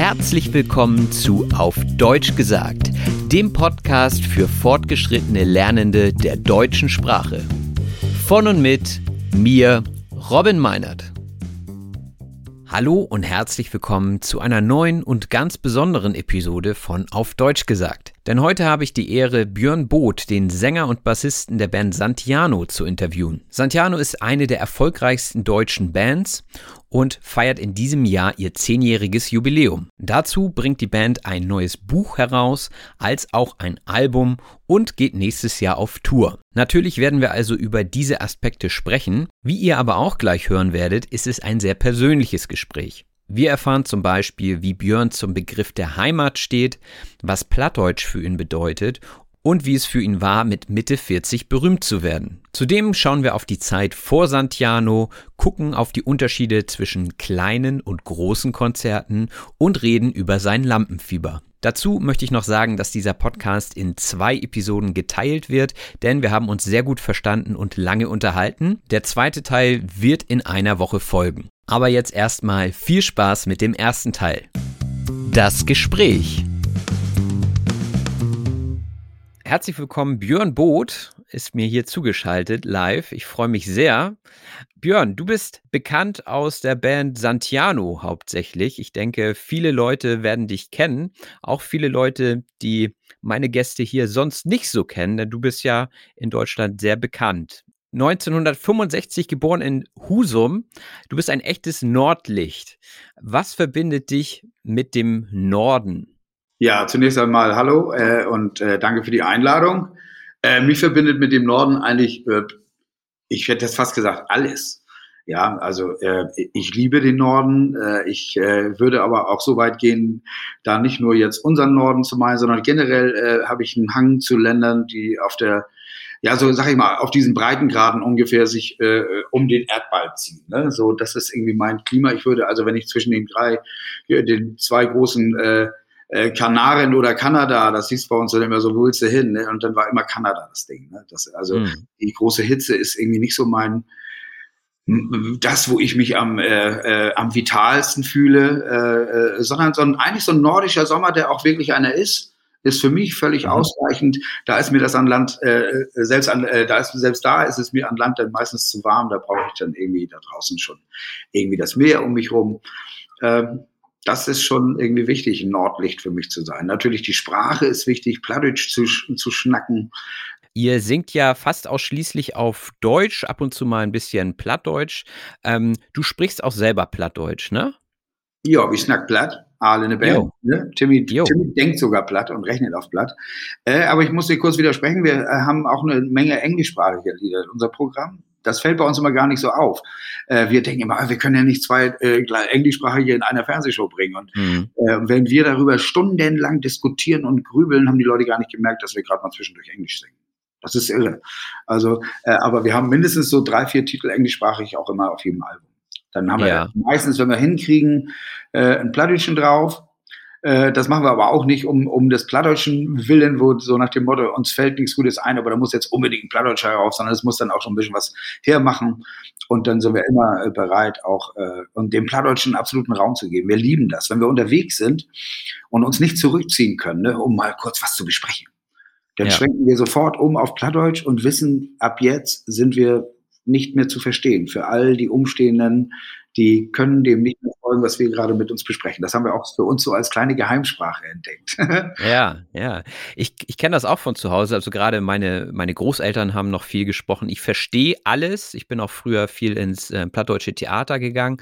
Herzlich willkommen zu Auf Deutsch gesagt, dem Podcast für fortgeschrittene Lernende der deutschen Sprache. Von und mit mir, Robin Meinert. Hallo und herzlich willkommen zu einer neuen und ganz besonderen Episode von Auf Deutsch gesagt. Denn heute habe ich die Ehre, Björn Both, den Sänger und Bassisten der Band Santiano, zu interviewen. Santiano ist eine der erfolgreichsten deutschen Bands und feiert in diesem Jahr ihr zehnjähriges Jubiläum. Dazu bringt die Band ein neues Buch heraus, als auch ein Album und geht nächstes Jahr auf Tour. Natürlich werden wir also über diese Aspekte sprechen. Wie ihr aber auch gleich hören werdet, ist es ein sehr persönliches Gespräch. Wir erfahren zum Beispiel, wie Björn zum Begriff der Heimat steht, was Plattdeutsch für ihn bedeutet und wie es für ihn war, mit Mitte 40 berühmt zu werden. Zudem schauen wir auf die Zeit vor Santiano, gucken auf die Unterschiede zwischen kleinen und großen Konzerten und reden über sein Lampenfieber. Dazu möchte ich noch sagen, dass dieser Podcast in zwei Episoden geteilt wird, denn wir haben uns sehr gut verstanden und lange unterhalten. Der zweite Teil wird in einer Woche folgen. Aber jetzt erstmal viel Spaß mit dem ersten Teil. Das Gespräch. Herzlich willkommen, Björn Both ist mir hier zugeschaltet live. Ich freue mich sehr. Björn, du bist bekannt aus der Band Santiano hauptsächlich. Ich denke, viele Leute werden dich kennen. Auch viele Leute, die meine Gäste hier sonst nicht so kennen, denn du bist ja in Deutschland sehr bekannt. 1965 geboren in Husum. Du bist ein echtes Nordlicht. Was verbindet dich mit dem Norden? Ja, zunächst einmal hallo äh, und äh, danke für die Einladung. Äh, mich verbindet mit dem Norden eigentlich, äh, ich hätte das fast gesagt, alles. Ja, also äh, ich liebe den Norden. Äh, ich würde aber auch so weit gehen, da nicht nur jetzt unseren Norden zu meinen, sondern generell habe ich einen Hang zu Ländern, die auf der ja, so sag ich mal, auf diesen Breitengraden ungefähr sich äh, um den Erdball ziehen. Ne? So, das ist irgendwie mein Klima. Ich würde also, wenn ich zwischen den drei, den zwei großen äh, äh, Kanaren oder Kanada, das hieß bei uns dann immer so, wo willst du hin? Ne? Und dann war immer Kanada das Ding. Ne? Das, also mhm. die große Hitze ist irgendwie nicht so mein, das, wo ich mich am, äh, äh, am vitalsten fühle, äh, äh, sondern so ein, eigentlich so ein nordischer Sommer, der auch wirklich einer ist, ist für mich völlig mhm. ausreichend. Da ist mir das an Land, äh, selbst an, äh, da ist, selbst da ist es mir an Land dann meistens zu warm, da brauche ich dann irgendwie da draußen schon irgendwie das Meer um mich rum. Ähm, das ist schon irgendwie wichtig, ein Nordlicht für mich zu sein. Natürlich die Sprache ist wichtig, Plattdeutsch zu, zu schnacken. Ihr singt ja fast ausschließlich auf Deutsch, ab und zu mal ein bisschen Plattdeutsch. Ähm, du sprichst auch selber Plattdeutsch, ne? Ja, ich snack platt. Alle eine Band. Ne? Timmy, Timmy denkt sogar platt und rechnet auf platt. Äh, aber ich muss dir kurz widersprechen. Wir äh, haben auch eine Menge englischsprachige Lieder in unser Programm das fällt bei uns immer gar nicht so auf. Äh, wir denken immer, wir können ja nicht zwei äh, Englischsprachige in einer Fernsehshow bringen. Und mhm. äh, wenn wir darüber stundenlang diskutieren und grübeln, haben die Leute gar nicht gemerkt, dass wir gerade mal zwischendurch Englisch singen. Das ist irre. Also, äh, aber wir haben mindestens so drei, vier Titel englischsprachig auch immer auf jedem Album. Dann haben ja. wir meistens, wenn wir hinkriegen, äh, ein Plattdeutschen drauf äh, das machen wir aber auch nicht um, um des Plattdeutschen Willen, wo so nach dem Motto, uns fällt nichts Gutes ein, aber da muss jetzt unbedingt ein Plattdeutscher herauf, sondern es muss dann auch schon ein bisschen was hermachen. Und dann sind wir immer äh, bereit, auch äh, und dem Plattdeutschen absoluten Raum zu geben. Wir lieben das, wenn wir unterwegs sind und uns nicht zurückziehen können, ne, um mal kurz was zu besprechen. Dann ja. schwenken wir sofort um auf Plattdeutsch und wissen, ab jetzt sind wir nicht mehr zu verstehen für all die Umstehenden, die können dem nicht mehr folgen, was wir gerade mit uns besprechen. Das haben wir auch für uns so als kleine Geheimsprache entdeckt. ja, ja. Ich, ich kenne das auch von zu Hause. Also gerade meine, meine Großeltern haben noch viel gesprochen. Ich verstehe alles. Ich bin auch früher viel ins äh, plattdeutsche Theater gegangen.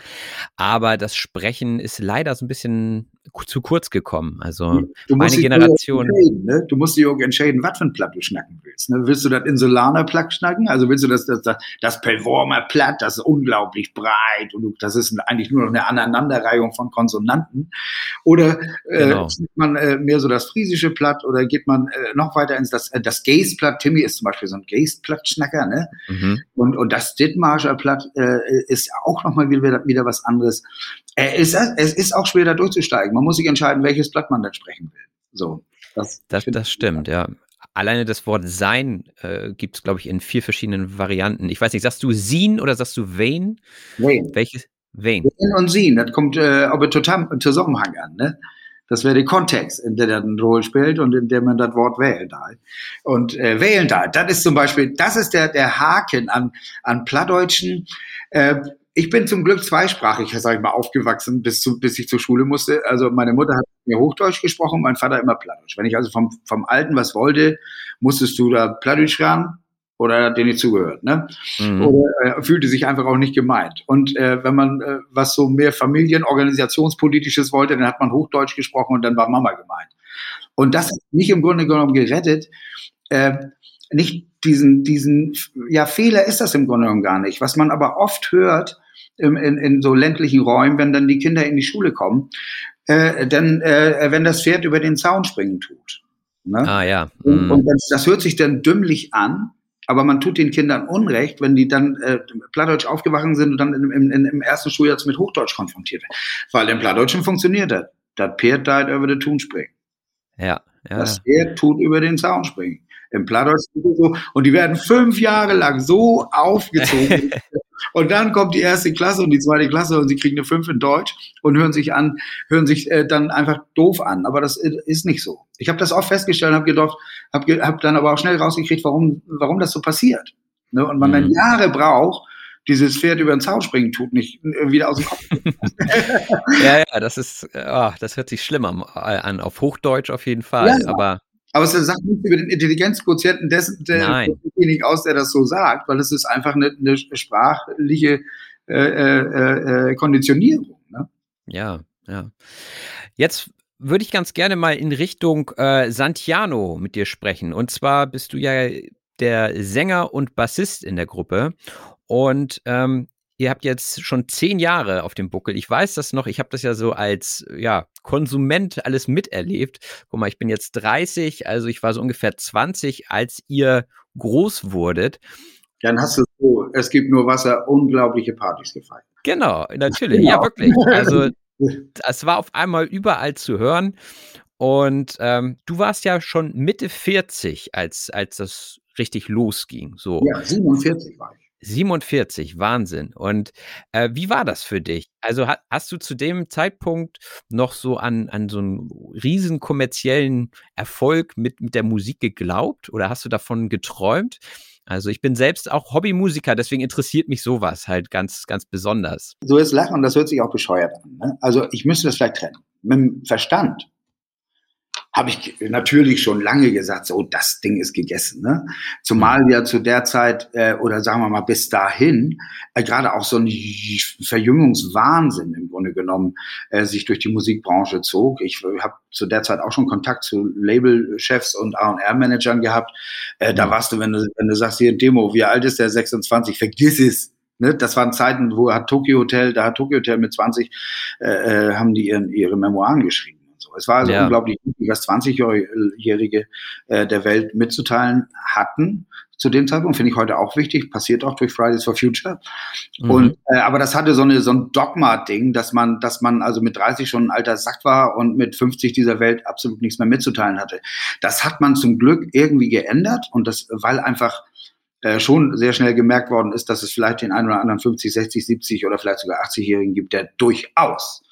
Aber das Sprechen ist leider so ein bisschen zu kurz gekommen. Also meine Generation. Ne? Du musst dich auch entscheiden, was für ein Platt du schnacken willst. Ne? Willst du das Insulaner Platt schnacken? Also willst du das, das, das, das Pelvormer Platt, das ist unglaublich breit und das ist eigentlich nur noch eine Aneinanderreihung von Konsonanten? Oder äh, genau. man äh, mehr so das friesische Platt oder geht man äh, noch weiter ins das, äh, das Geest-Platt? Timmy ist zum Beispiel so ein Geest-Platt-Schnacker, ne? Mhm. Und, und das Dithmarscher Platt äh, ist auch nochmal wieder, wieder was anderes. Es, es ist auch schwer da durchzusteigen. Man muss sich entscheiden, welches Blatt man dann sprechen will. So, das, das, das stimmt, ja. Alleine das Wort sein äh, gibt es, glaube ich, in vier verschiedenen Varianten. Ich weiß nicht, sagst du Sin oder sagst du Wayne? Wayne. Welches? Wen? Wen und sie. Das kommt äh, aber total im Zusammenhang an. Ne? Das wäre der Kontext, in der eine Rolle spielt und in dem man das Wort wählen darf. Und äh, wählen darf, das ist zum Beispiel, das ist der, der Haken an, an Plattdeutschen. Äh, ich bin zum Glück zweisprachig, sag ich mal, aufgewachsen, bis, zu, bis ich zur Schule musste. Also meine Mutter hat mir Hochdeutsch gesprochen, mein Vater immer Plattdeutsch. Wenn ich also vom, vom Alten was wollte, musstest du da Plattdeutsch ran oder hat dir nicht zugehört, ne? Mhm. Oder äh, fühlte sich einfach auch nicht gemeint. Und äh, wenn man äh, was so mehr Familienorganisationspolitisches wollte, dann hat man Hochdeutsch gesprochen und dann war Mama gemeint. Und das hat mich im Grunde genommen gerettet. Äh, nicht diesen, diesen, ja, Fehler ist das im Grunde genommen gar nicht. Was man aber oft hört in, in, so ländlichen Räumen, wenn dann die Kinder in die Schule kommen, äh, dann, äh, wenn das Pferd über den Zaun springen tut. Ne? Ah ja. Mhm. Und, und das, das hört sich dann dümmlich an, aber man tut den Kindern Unrecht, wenn die dann äh, Plattdeutsch aufgewachen sind und dann im, im, im ersten Schuljahr mit Hochdeutsch konfrontiert werden. Weil im Plattdeutschen funktioniert das. Das Pferd da über den Tun springen. Ja, ja. Das Pferd tut über den Zaun springen. Im so. Und die werden fünf Jahre lang so aufgezogen. und dann kommt die erste Klasse und die zweite Klasse und sie kriegen eine fünf in Deutsch und hören sich an, hören sich äh, dann einfach doof an. Aber das ist nicht so. Ich habe das oft festgestellt, habe gedacht, habe hab dann aber auch schnell rausgekriegt, warum, warum das so passiert. Ne? Und man mhm. dann Jahre braucht, dieses Pferd über den Zaun springen tut, nicht wieder aus dem Kopf. ja, ja, das ist, oh, das hört sich schlimm an, auf Hochdeutsch auf jeden Fall. Ja, aber aber es sagt nichts über den Intelligenzquotienten dessen, derjenigen aus, der das so sagt, weil es ist einfach eine, eine sprachliche äh, äh, äh, Konditionierung. Ne? Ja, ja. Jetzt würde ich ganz gerne mal in Richtung äh, Santiano mit dir sprechen. Und zwar bist du ja der Sänger und Bassist in der Gruppe. Und ähm, ihr habt jetzt schon zehn Jahre auf dem Buckel. Ich weiß das noch, ich habe das ja so als ja, Konsument alles miterlebt. Guck mal, ich bin jetzt 30, also ich war so ungefähr 20, als ihr groß wurdet. Dann hast du so, es gibt nur Wasser, unglaubliche Partys gefeiert. Genau, natürlich, genau. ja wirklich. Also es war auf einmal überall zu hören. Und ähm, du warst ja schon Mitte 40, als, als das richtig losging. So. Ja, 47 war ich. 47, Wahnsinn. Und äh, wie war das für dich? Also ha hast du zu dem Zeitpunkt noch so an, an so einen riesen kommerziellen Erfolg mit, mit der Musik geglaubt oder hast du davon geträumt? Also ich bin selbst auch Hobbymusiker, deswegen interessiert mich sowas halt ganz, ganz besonders. So ist Lachen, das hört sich auch bescheuert an. Ne? Also ich müsste das vielleicht trennen. Mit dem Verstand habe ich natürlich schon lange gesagt, so das Ding ist gegessen. Ne? Zumal ja zu der Zeit äh, oder sagen wir mal bis dahin äh, gerade auch so ein Verjüngungswahnsinn im Grunde genommen äh, sich durch die Musikbranche zog. Ich habe zu der Zeit auch schon Kontakt zu Labelchefs und A&R-Managern gehabt. Äh, da warst du, wenn du, wenn du sagst, hier Demo, wie alt ist der 26? Vergiss es. Ne, das waren Zeiten, wo hat Tokyo Hotel, da hat Tokyo Hotel mit 20, äh, äh, haben die ihren, ihre Memoiren geschrieben. Es war also ja. unglaublich wichtig, was 20-Jährige äh, der Welt mitzuteilen hatten. Zu dem Zeitpunkt finde ich heute auch wichtig, passiert auch durch Fridays for Future. Mhm. Und äh, aber das hatte so eine so ein Dogma-Ding, dass man, dass man also mit 30 schon ein alter Sack war und mit 50 dieser Welt absolut nichts mehr mitzuteilen hatte. Das hat man zum Glück irgendwie geändert und das, weil einfach äh, schon sehr schnell gemerkt worden ist, dass es vielleicht den einen oder anderen 50, 60, 70 oder vielleicht sogar 80-Jährigen gibt, der durchaus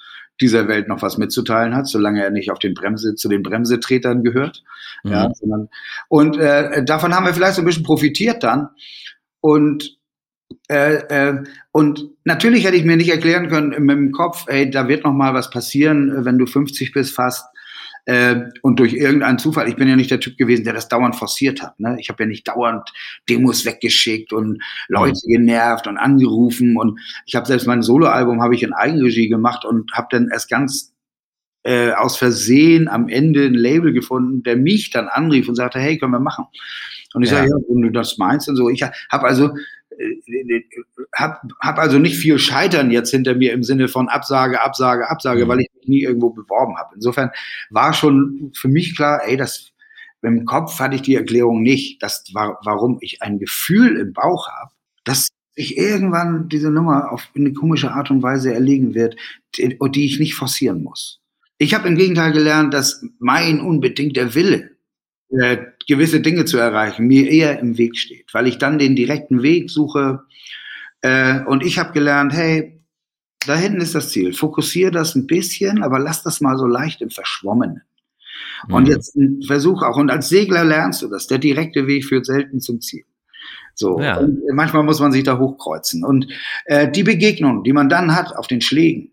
dieser Welt noch was mitzuteilen hat, solange er nicht auf den Bremse, zu den Bremsetretern gehört. Mhm. Ja, sondern, und äh, davon haben wir vielleicht so ein bisschen profitiert dann. Und äh, äh, und natürlich hätte ich mir nicht erklären können mit dem Kopf, ey, da wird noch mal was passieren, wenn du 50 bist fast. Äh, und durch irgendeinen Zufall, ich bin ja nicht der Typ gewesen, der das dauernd forciert hat. Ne? Ich habe ja nicht dauernd Demos weggeschickt und Leute mhm. genervt und angerufen. Und ich habe selbst mein Soloalbum habe ich in Eigenregie gemacht und habe dann erst ganz äh, aus Versehen am Ende ein Label gefunden, der mich dann anrief und sagte, hey, können wir machen. Und ich ja. sage, ja, wenn du das meinst und so. Ich habe also habe hab also nicht viel Scheitern jetzt hinter mir im Sinne von Absage, Absage, Absage, mhm. weil ich mich nie irgendwo beworben habe. Insofern war schon für mich klar, ey, das im Kopf hatte ich die Erklärung nicht, dass, warum ich ein Gefühl im Bauch habe, dass ich irgendwann diese Nummer auf eine komische Art und Weise erlegen wird, die, die ich nicht forcieren muss. Ich habe im Gegenteil gelernt, dass mein unbedingter Wille, äh, gewisse Dinge zu erreichen, mir eher im Weg steht, weil ich dann den direkten Weg suche. Äh, und ich habe gelernt, hey, da hinten ist das Ziel. Fokussiere das ein bisschen, aber lass das mal so leicht im Verschwommenen. Und mhm. jetzt versuch auch, und als Segler lernst du das, der direkte Weg führt selten zum Ziel. So, ja. und manchmal muss man sich da hochkreuzen. Und äh, die Begegnung, die man dann hat auf den Schlägen,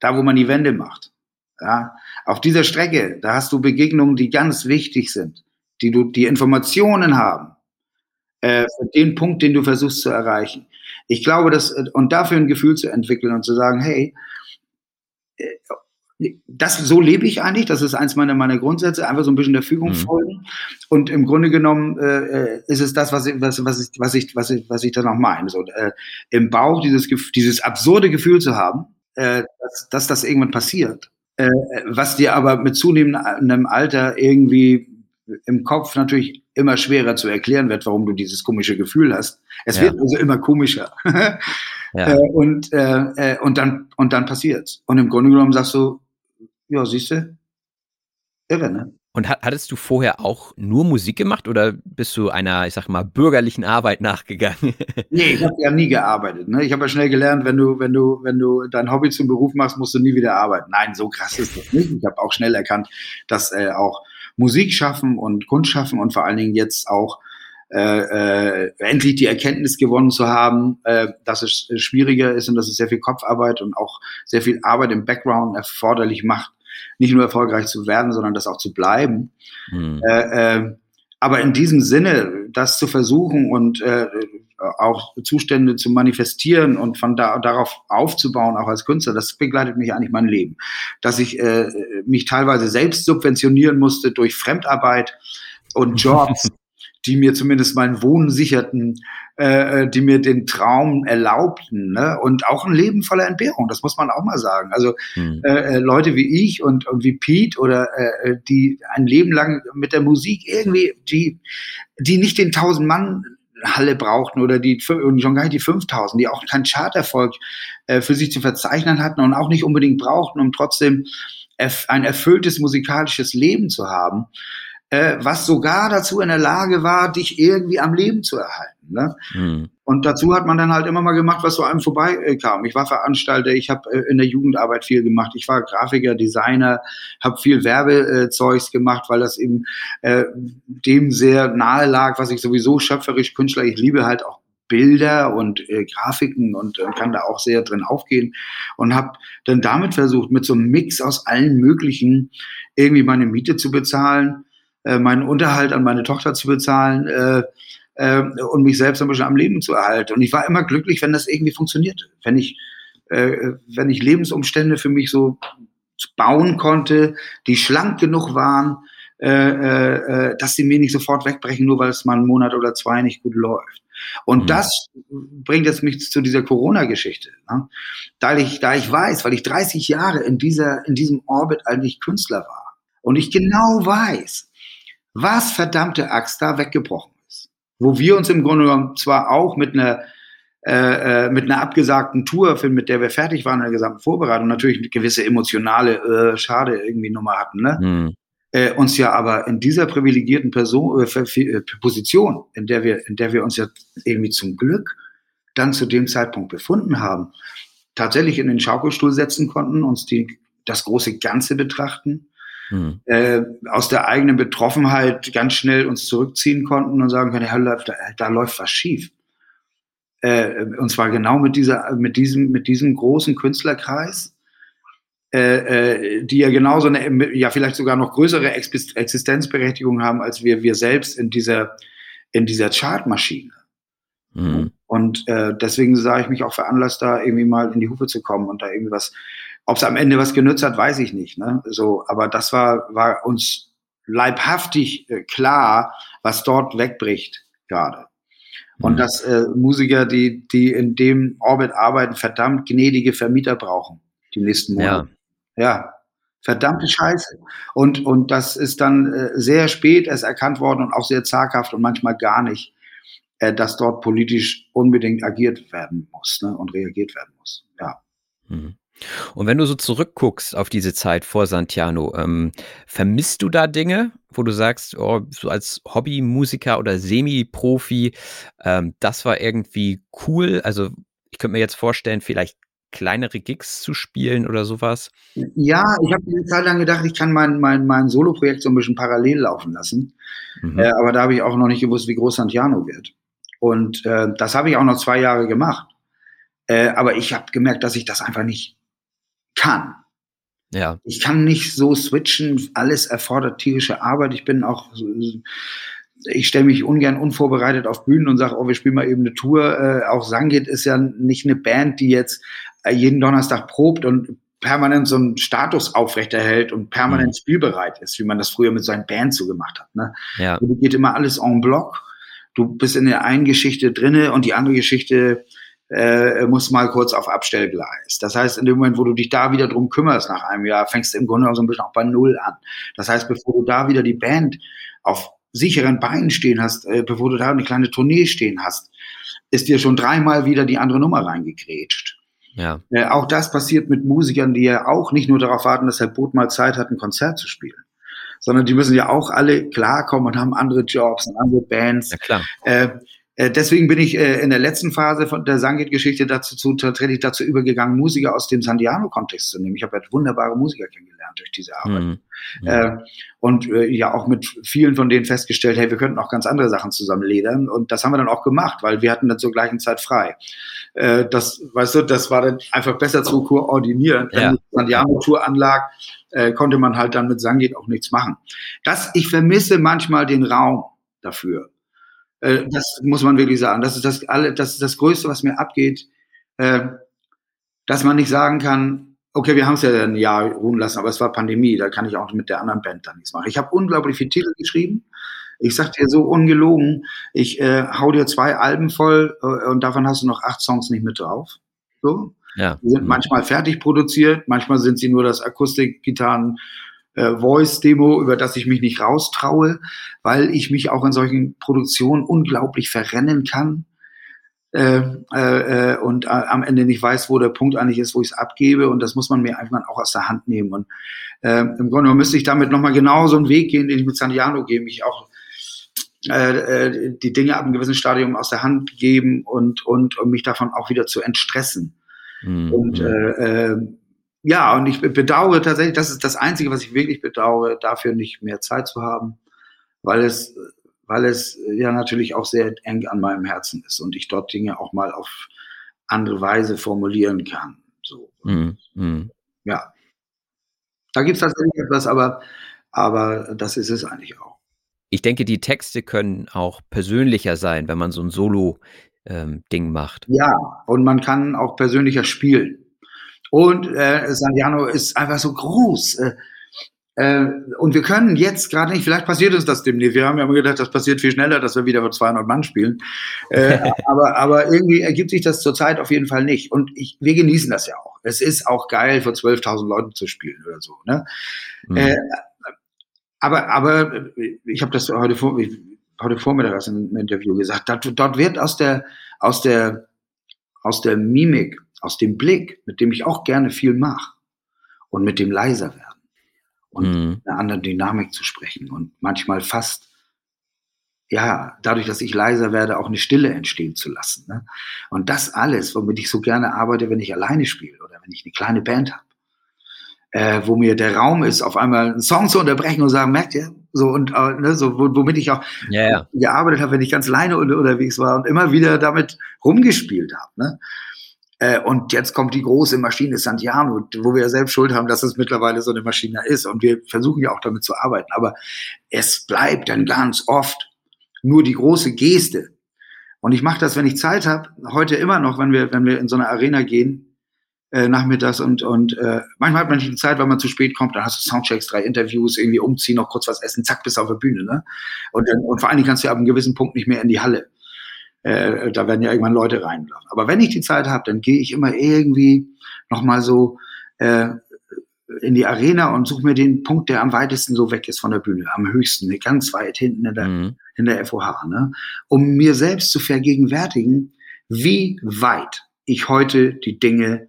da wo man die Wände macht, ja, auf dieser Strecke, da hast du Begegnungen, die ganz wichtig sind, die du die Informationen haben äh, für den Punkt, den du versuchst zu erreichen. Ich glaube, dass und dafür ein Gefühl zu entwickeln und zu sagen, hey, äh, das, so lebe ich eigentlich, das ist eins meiner, meiner Grundsätze, einfach so ein bisschen der Fügung mhm. folgen. Und im Grunde genommen äh, äh, ist es das, was ich, was, was ich, was ich, was ich, was ich dann auch meine. So, äh, Im Bauch dieses, dieses absurde Gefühl zu haben, äh, dass, dass das irgendwann passiert, äh, was dir aber mit zunehmendem Alter irgendwie im Kopf natürlich immer schwerer zu erklären wird, warum du dieses komische Gefühl hast. Es ja. wird also immer komischer. ja. äh, und, äh, äh, und dann, und dann passiert's. Und im Grunde genommen sagst du, ja, siehst du? Irre, ne? Und hattest du vorher auch nur Musik gemacht oder bist du einer, ich sag mal, bürgerlichen Arbeit nachgegangen? nee, ich habe ja nie gearbeitet. Ne? Ich habe ja schnell gelernt, wenn du, wenn du, wenn du dein Hobby zum Beruf machst, musst du nie wieder arbeiten. Nein, so krass ist das nicht. Ich habe auch schnell erkannt, dass äh, auch Musik schaffen und Kunst schaffen und vor allen Dingen jetzt auch äh, äh, endlich die Erkenntnis gewonnen zu haben, äh, dass es schwieriger ist und dass es sehr viel Kopfarbeit und auch sehr viel Arbeit im Background erforderlich macht, nicht nur erfolgreich zu werden, sondern das auch zu bleiben. Mhm. Äh, äh, aber in diesem Sinne, das zu versuchen und äh, auch Zustände zu manifestieren und von da darauf aufzubauen, auch als Künstler, das begleitet mich eigentlich mein Leben. Dass ich äh, mich teilweise selbst subventionieren musste durch Fremdarbeit und Jobs, die mir zumindest meinen Wohnen sicherten, äh, äh, die mir den Traum erlaubten ne? und auch ein Leben voller Entbehrung, das muss man auch mal sagen. Also hm. äh, äh, Leute wie ich und, und wie Pete oder äh, äh, die ein Leben lang mit der Musik irgendwie, die, die nicht den tausend Mann Halle brauchten oder die schon gar nicht die 5000, die auch keinen Charterfolg äh, für sich zu verzeichnen hatten und auch nicht unbedingt brauchten, um trotzdem ein erfülltes musikalisches Leben zu haben äh, was sogar dazu in der Lage war, dich irgendwie am Leben zu erhalten. Ne? Mhm. Und dazu hat man dann halt immer mal gemacht, was so einem vorbeikam. Ich war Veranstalter, ich habe äh, in der Jugendarbeit viel gemacht, ich war Grafiker, Designer, habe viel Werbezeugs gemacht, weil das eben äh, dem sehr nahe lag, was ich sowieso schöpferisch, Künstler, ich liebe halt auch Bilder und äh, Grafiken und äh, kann da auch sehr drin aufgehen und habe dann damit versucht, mit so einem Mix aus allen möglichen irgendwie meine Miete zu bezahlen äh, meinen Unterhalt an meine Tochter zu bezahlen äh, äh, und mich selbst ein bisschen am Leben zu erhalten. Und ich war immer glücklich, wenn das irgendwie funktionierte. Wenn ich, äh, wenn ich Lebensumstände für mich so bauen konnte, die schlank genug waren, äh, äh, äh, dass sie mir nicht sofort wegbrechen, nur weil es mal einen Monat oder zwei nicht gut läuft. Und mhm. das bringt jetzt mich zu dieser Corona-Geschichte. Ne? Da, ich, da ich weiß, weil ich 30 Jahre in, dieser, in diesem Orbit eigentlich Künstler war und ich genau weiß, was verdammte Axt da weggebrochen. Wo wir uns im Grunde genommen zwar auch mit einer äh, äh mit einer abgesagten Tour, mit der wir fertig waren in der gesamten Vorbereitung, natürlich eine gewisse emotionale äh, Schade irgendwie Nummer hatten, ne? Mhm. Äh, uns ja aber in dieser privilegierten Person, äh, äh, Position, in der wir, in der wir uns ja irgendwie zum Glück dann zu dem Zeitpunkt befunden haben, tatsächlich in den Schaukelstuhl setzen konnten, uns die, das große Ganze betrachten hm. äh, aus der eigenen Betroffenheit ganz schnell uns zurückziehen konnten und sagen können, ja, da, da läuft was schief. Äh, und zwar genau mit dieser, mit diesem, mit diesem großen Künstlerkreis, äh, äh, die ja genauso eine, ja vielleicht sogar noch größere Existenzberechtigung haben als wir, wir selbst in dieser, in dieser Chartmaschine. Mhm. Und äh, deswegen sah ich mich auch veranlasst, da irgendwie mal in die Hufe zu kommen und da irgendwie was ob es am Ende was genützt hat, weiß ich nicht. Ne? So, aber das war, war uns leibhaftig äh, klar, was dort wegbricht gerade. Und mhm. dass äh, Musiker, die, die in dem Orbit arbeiten, verdammt gnädige Vermieter brauchen, die nächsten Monate. Ja. ja. Verdammte Scheiße. Und, und das ist dann äh, sehr spät erst erkannt worden und auch sehr zaghaft und manchmal gar nicht, äh, dass dort politisch unbedingt agiert werden muss ne, und reagiert werden muss. Ja. Mhm. Und wenn du so zurückguckst auf diese Zeit vor Santiano, ähm, vermisst du da Dinge, wo du sagst, oh, so als Hobbymusiker oder Semi-Profi, ähm, das war irgendwie cool? Also ich könnte mir jetzt vorstellen, vielleicht kleinere Gigs zu spielen oder sowas? Ja, ich habe eine Zeit lang gedacht, ich kann mein, mein, mein Solo-Projekt so ein bisschen parallel laufen lassen. Mhm. Äh, aber da habe ich auch noch nicht gewusst, wie groß Santiano wird. Und äh, das habe ich auch noch zwei Jahre gemacht. Äh, aber ich habe gemerkt, dass ich das einfach nicht kann. Ja. Ich kann nicht so switchen. Alles erfordert tierische Arbeit. Ich bin auch, ich stelle mich ungern unvorbereitet auf Bühnen und sage, oh, wir spielen mal eben eine Tour. Äh, auch Sangit ist ja nicht eine Band, die jetzt äh, jeden Donnerstag probt und permanent so einen Status aufrechterhält und permanent mhm. spielbereit ist, wie man das früher mit seinen Bands so gemacht hat. Ne? Ja. Du geht immer alles en bloc. Du bist in der einen Geschichte drinne und die andere Geschichte äh, muss mal kurz auf Abstellgleis. Das heißt, in dem Moment, wo du dich da wieder drum kümmerst nach einem Jahr, fängst du im Grunde auch so ein bisschen auch bei Null an. Das heißt, bevor du da wieder die Band auf sicheren Beinen stehen hast, äh, bevor du da eine kleine Tournee stehen hast, ist dir schon dreimal wieder die andere Nummer reingekrätscht. Ja. Äh, auch das passiert mit Musikern, die ja auch nicht nur darauf warten, dass Herr Boot mal Zeit hat, ein Konzert zu spielen, sondern die müssen ja auch alle klarkommen und haben andere Jobs und andere Bands. Ja, klar. Äh, äh, deswegen bin ich äh, in der letzten Phase von der Sangit-Geschichte dazu zu, tatsächlich dazu übergegangen, Musiker aus dem Sandiano-Kontext zu nehmen. Ich habe halt wunderbare Musiker kennengelernt durch diese Arbeit. Mhm. Äh, und äh, ja auch mit vielen von denen festgestellt, hey, wir könnten auch ganz andere Sachen zusammen ledern. Und das haben wir dann auch gemacht, weil wir hatten dann zur gleichen Zeit frei. Äh, das, weißt du, das war dann einfach besser zu koordinieren. Ja. Wenn die Sandiano-Tour anlag, äh, konnte man halt dann mit Sangit auch nichts machen. Das, ich vermisse manchmal den Raum dafür. Äh, das muss man wirklich sagen. Das ist das, alle, das ist das Größte, was mir abgeht, äh, dass man nicht sagen kann, okay, wir haben es ja ein Jahr ruhen lassen, aber es war Pandemie, da kann ich auch mit der anderen Band dann nichts machen. Ich habe unglaublich viele Titel geschrieben. Ich sag dir so ungelogen, ich äh, hau dir zwei Alben voll äh, und davon hast du noch acht Songs nicht mit drauf. So. Ja. Die sind mhm. manchmal fertig produziert, manchmal sind sie nur das Akustikgitarren äh, Voice-Demo, über das ich mich nicht raustraue, weil ich mich auch in solchen Produktionen unglaublich verrennen kann. Äh, äh, äh und äh, am Ende nicht weiß, wo der Punkt eigentlich ist, wo ich es abgebe. Und das muss man mir einfach auch aus der Hand nehmen. Und äh, im Grunde genommen müsste ich damit nochmal genau so einen Weg gehen, den ich mit Sandiano gehe, mich auch äh, äh, die Dinge ab einem gewissen Stadium aus der Hand geben und, und, und mich davon auch wieder zu entstressen. Mhm. Und äh, äh, ja, und ich bedauere tatsächlich, das ist das Einzige, was ich wirklich bedauere, dafür nicht mehr Zeit zu haben, weil es, weil es ja natürlich auch sehr eng an meinem Herzen ist und ich dort Dinge auch mal auf andere Weise formulieren kann. So. Mm, mm. Ja. Da gibt es tatsächlich etwas, aber, aber das ist es eigentlich auch. Ich denke, die Texte können auch persönlicher sein, wenn man so ein Solo-Ding ähm, macht. Ja, und man kann auch persönlicher spielen. Und äh, Sandiano ist einfach so groß. Äh, äh, und wir können jetzt gerade nicht, vielleicht passiert uns das demnächst. Wir haben ja immer gedacht, das passiert viel schneller, dass wir wieder vor 200 Mann spielen. Äh, aber, aber irgendwie ergibt sich das zurzeit auf jeden Fall nicht. Und ich, wir genießen das ja auch. Es ist auch geil, vor 12.000 Leuten zu spielen oder so. Ne? Mhm. Äh, aber, aber ich habe das heute, vor, heute Vormittag in einem Interview gesagt. Dort, dort wird aus der, aus der, aus der Mimik aus dem Blick, mit dem ich auch gerne viel mache und mit dem leiser werden und mhm. einer anderen Dynamik zu sprechen und manchmal fast ja, dadurch, dass ich leiser werde, auch eine Stille entstehen zu lassen. Ne? Und das alles, womit ich so gerne arbeite, wenn ich alleine spiele oder wenn ich eine kleine Band habe, äh, wo mir der Raum ist, auf einmal einen Song zu unterbrechen und sagen, merkt ihr, so und äh, ne, so, womit ich auch yeah. gearbeitet habe, wenn ich ganz alleine unterwegs war und immer wieder damit rumgespielt habe. Ne? Äh, und jetzt kommt die große Maschine Santiano, wo wir ja selbst Schuld haben, dass es mittlerweile so eine Maschine ist. Und wir versuchen ja auch damit zu arbeiten. Aber es bleibt dann ganz oft nur die große Geste. Und ich mache das, wenn ich Zeit habe, heute immer noch, wenn wir, wenn wir in so eine Arena gehen, äh, nachmittags und, und äh, manchmal hat man nicht die Zeit, weil man zu spät kommt, dann hast du Soundchecks, drei Interviews, irgendwie umziehen, noch kurz was essen, zack, bist du auf der Bühne. Ne? Und, dann, und vor allen Dingen kannst du ja ab einem gewissen Punkt nicht mehr in die Halle. Äh, da werden ja irgendwann Leute reinlaufen. Aber wenn ich die Zeit habe, dann gehe ich immer irgendwie nochmal so äh, in die Arena und suche mir den Punkt, der am weitesten so weg ist von der Bühne, am höchsten, ganz weit hinten in der, mhm. in der FOH, ne? um mir selbst zu vergegenwärtigen, wie weit ich heute die Dinge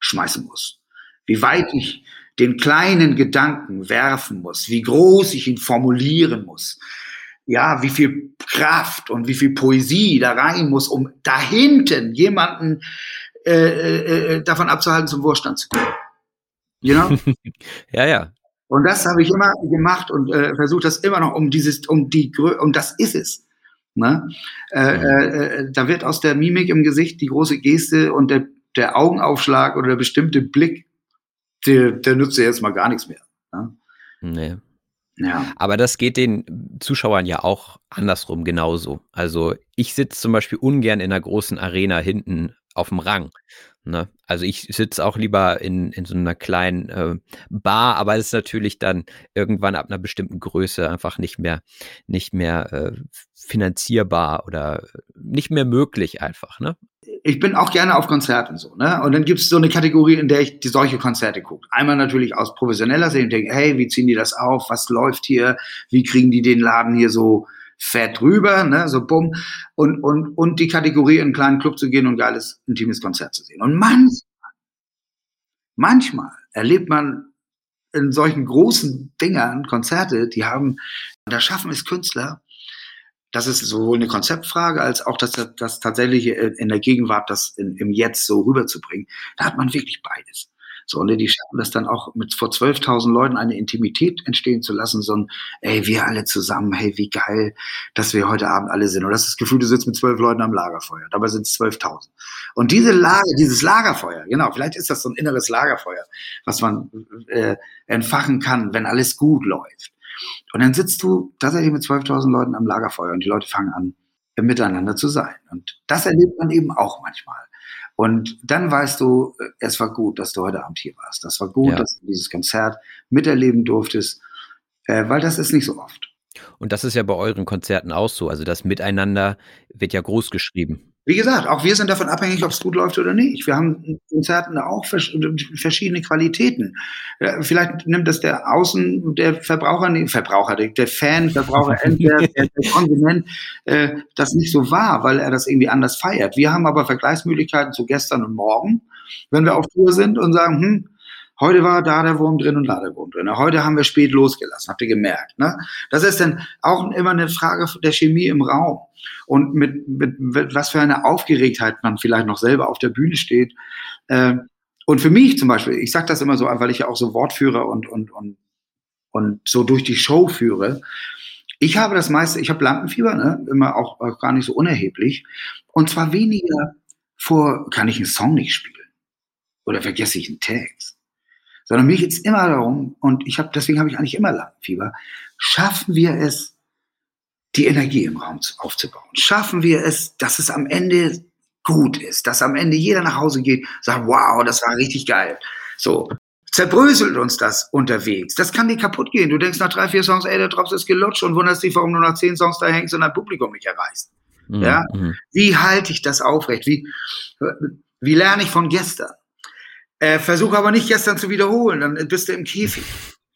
schmeißen muss. Wie weit ich den kleinen Gedanken werfen muss, wie groß ich ihn formulieren muss, ja, wie viel Kraft und wie viel Poesie da rein muss, um da hinten jemanden äh, äh, äh davon abzuhalten, zum Vorstand zu kommen. You know? ja, ja. Und das habe ich immer gemacht und äh, versucht das immer noch um dieses, um die, und das ist es. Ne? Äh, äh, äh, da wird aus der Mimik im Gesicht die große Geste und der, der Augenaufschlag oder der bestimmte Blick, der, der nützt ja jetzt mal gar nichts mehr. Ne? Nee. Ja. Aber das geht den Zuschauern ja auch andersrum genauso. Also ich sitze zum Beispiel ungern in einer großen Arena hinten auf dem Rang. Ne? Also ich sitze auch lieber in, in so einer kleinen äh, Bar, aber es ist natürlich dann irgendwann ab einer bestimmten Größe einfach nicht mehr, nicht mehr äh, finanzierbar oder nicht mehr möglich einfach. Ne? Ich bin auch gerne auf Konzerten so, ne? Und dann gibt es so eine Kategorie, in der ich die solche Konzerte gucke. Einmal natürlich aus professioneller Sicht und denke, hey, wie ziehen die das auf? Was läuft hier? Wie kriegen die den Laden hier so fett rüber, ne, so bumm, und, und, und die Kategorie in einen kleinen Club zu gehen und ein geiles, intimes Konzert zu sehen. Und manchmal, manchmal erlebt man in solchen großen Dingern Konzerte, die haben, da schaffen es Künstler, das ist sowohl eine Konzeptfrage als auch das, das tatsächliche in der Gegenwart, das in, im Jetzt so rüberzubringen. Da hat man wirklich beides. So, und die schaffen das dann auch mit vor 12.000 Leuten eine Intimität entstehen zu lassen, so ein, ey, wir alle zusammen, hey, wie geil, dass wir heute Abend alle sind. Und das ist das Gefühl, du sitzt mit zwölf Leuten am Lagerfeuer. Dabei sind es 12.000. Und diese Lage, dieses Lagerfeuer, genau, vielleicht ist das so ein inneres Lagerfeuer, was man äh, entfachen kann, wenn alles gut läuft. Und dann sitzt du tatsächlich mit 12.000 Leuten am Lagerfeuer und die Leute fangen an, miteinander zu sein. Und das erlebt man eben auch manchmal. Und dann weißt du, äh, es war gut, dass du heute Abend hier warst. Das war gut, ja. dass du dieses Konzert miterleben durftest, äh, weil das ist nicht so oft. Und das ist ja bei euren Konzerten auch so. Also das Miteinander wird ja groß geschrieben. Wie gesagt, auch wir sind davon abhängig, ob es gut läuft oder nicht. Wir haben in Konzerten auch verschiedene Qualitäten. Vielleicht nimmt das der Außen, der Verbraucher, nee, Verbraucher, der Fan, Verbraucher, der, der, Konsument äh, das nicht so wahr, weil er das irgendwie anders feiert. Wir haben aber Vergleichsmöglichkeiten zu gestern und morgen, wenn wir auf Tour sind und sagen, hm, Heute war da der Wurm drin und da der Wurm drin. Heute haben wir spät losgelassen, habt ihr gemerkt. Ne? Das ist dann auch immer eine Frage der Chemie im Raum. Und mit, mit, mit was für eine Aufgeregtheit man vielleicht noch selber auf der Bühne steht. Äh, und für mich zum Beispiel, ich sage das immer so, weil ich ja auch so Wortführer und, und, und, und so durch die Show führe. Ich habe das meiste, ich habe Lampenfieber, ne? immer auch, auch gar nicht so unerheblich. Und zwar weniger vor, kann ich einen Song nicht spielen? Oder vergesse ich einen Text? Sondern mir geht es immer darum, und ich habe, deswegen habe ich eigentlich immer Lampenfieber, schaffen wir es, die Energie im Raum aufzubauen? Schaffen wir es, dass es am Ende gut ist, dass am Ende jeder nach Hause geht, sagt, wow, das war richtig geil. So. Zerbröselt uns das unterwegs. Das kann dir kaputt gehen. Du denkst nach drei, vier Songs, ey, der Drops ist gelutscht und wunderst dich, warum du nach zehn Songs da hängst und dein Publikum nicht erreichst. Mhm. Ja? Mhm. Wie halte ich das aufrecht? Wie, wie lerne ich von gestern? Äh, versuche aber nicht gestern zu wiederholen, dann bist du im Käfig.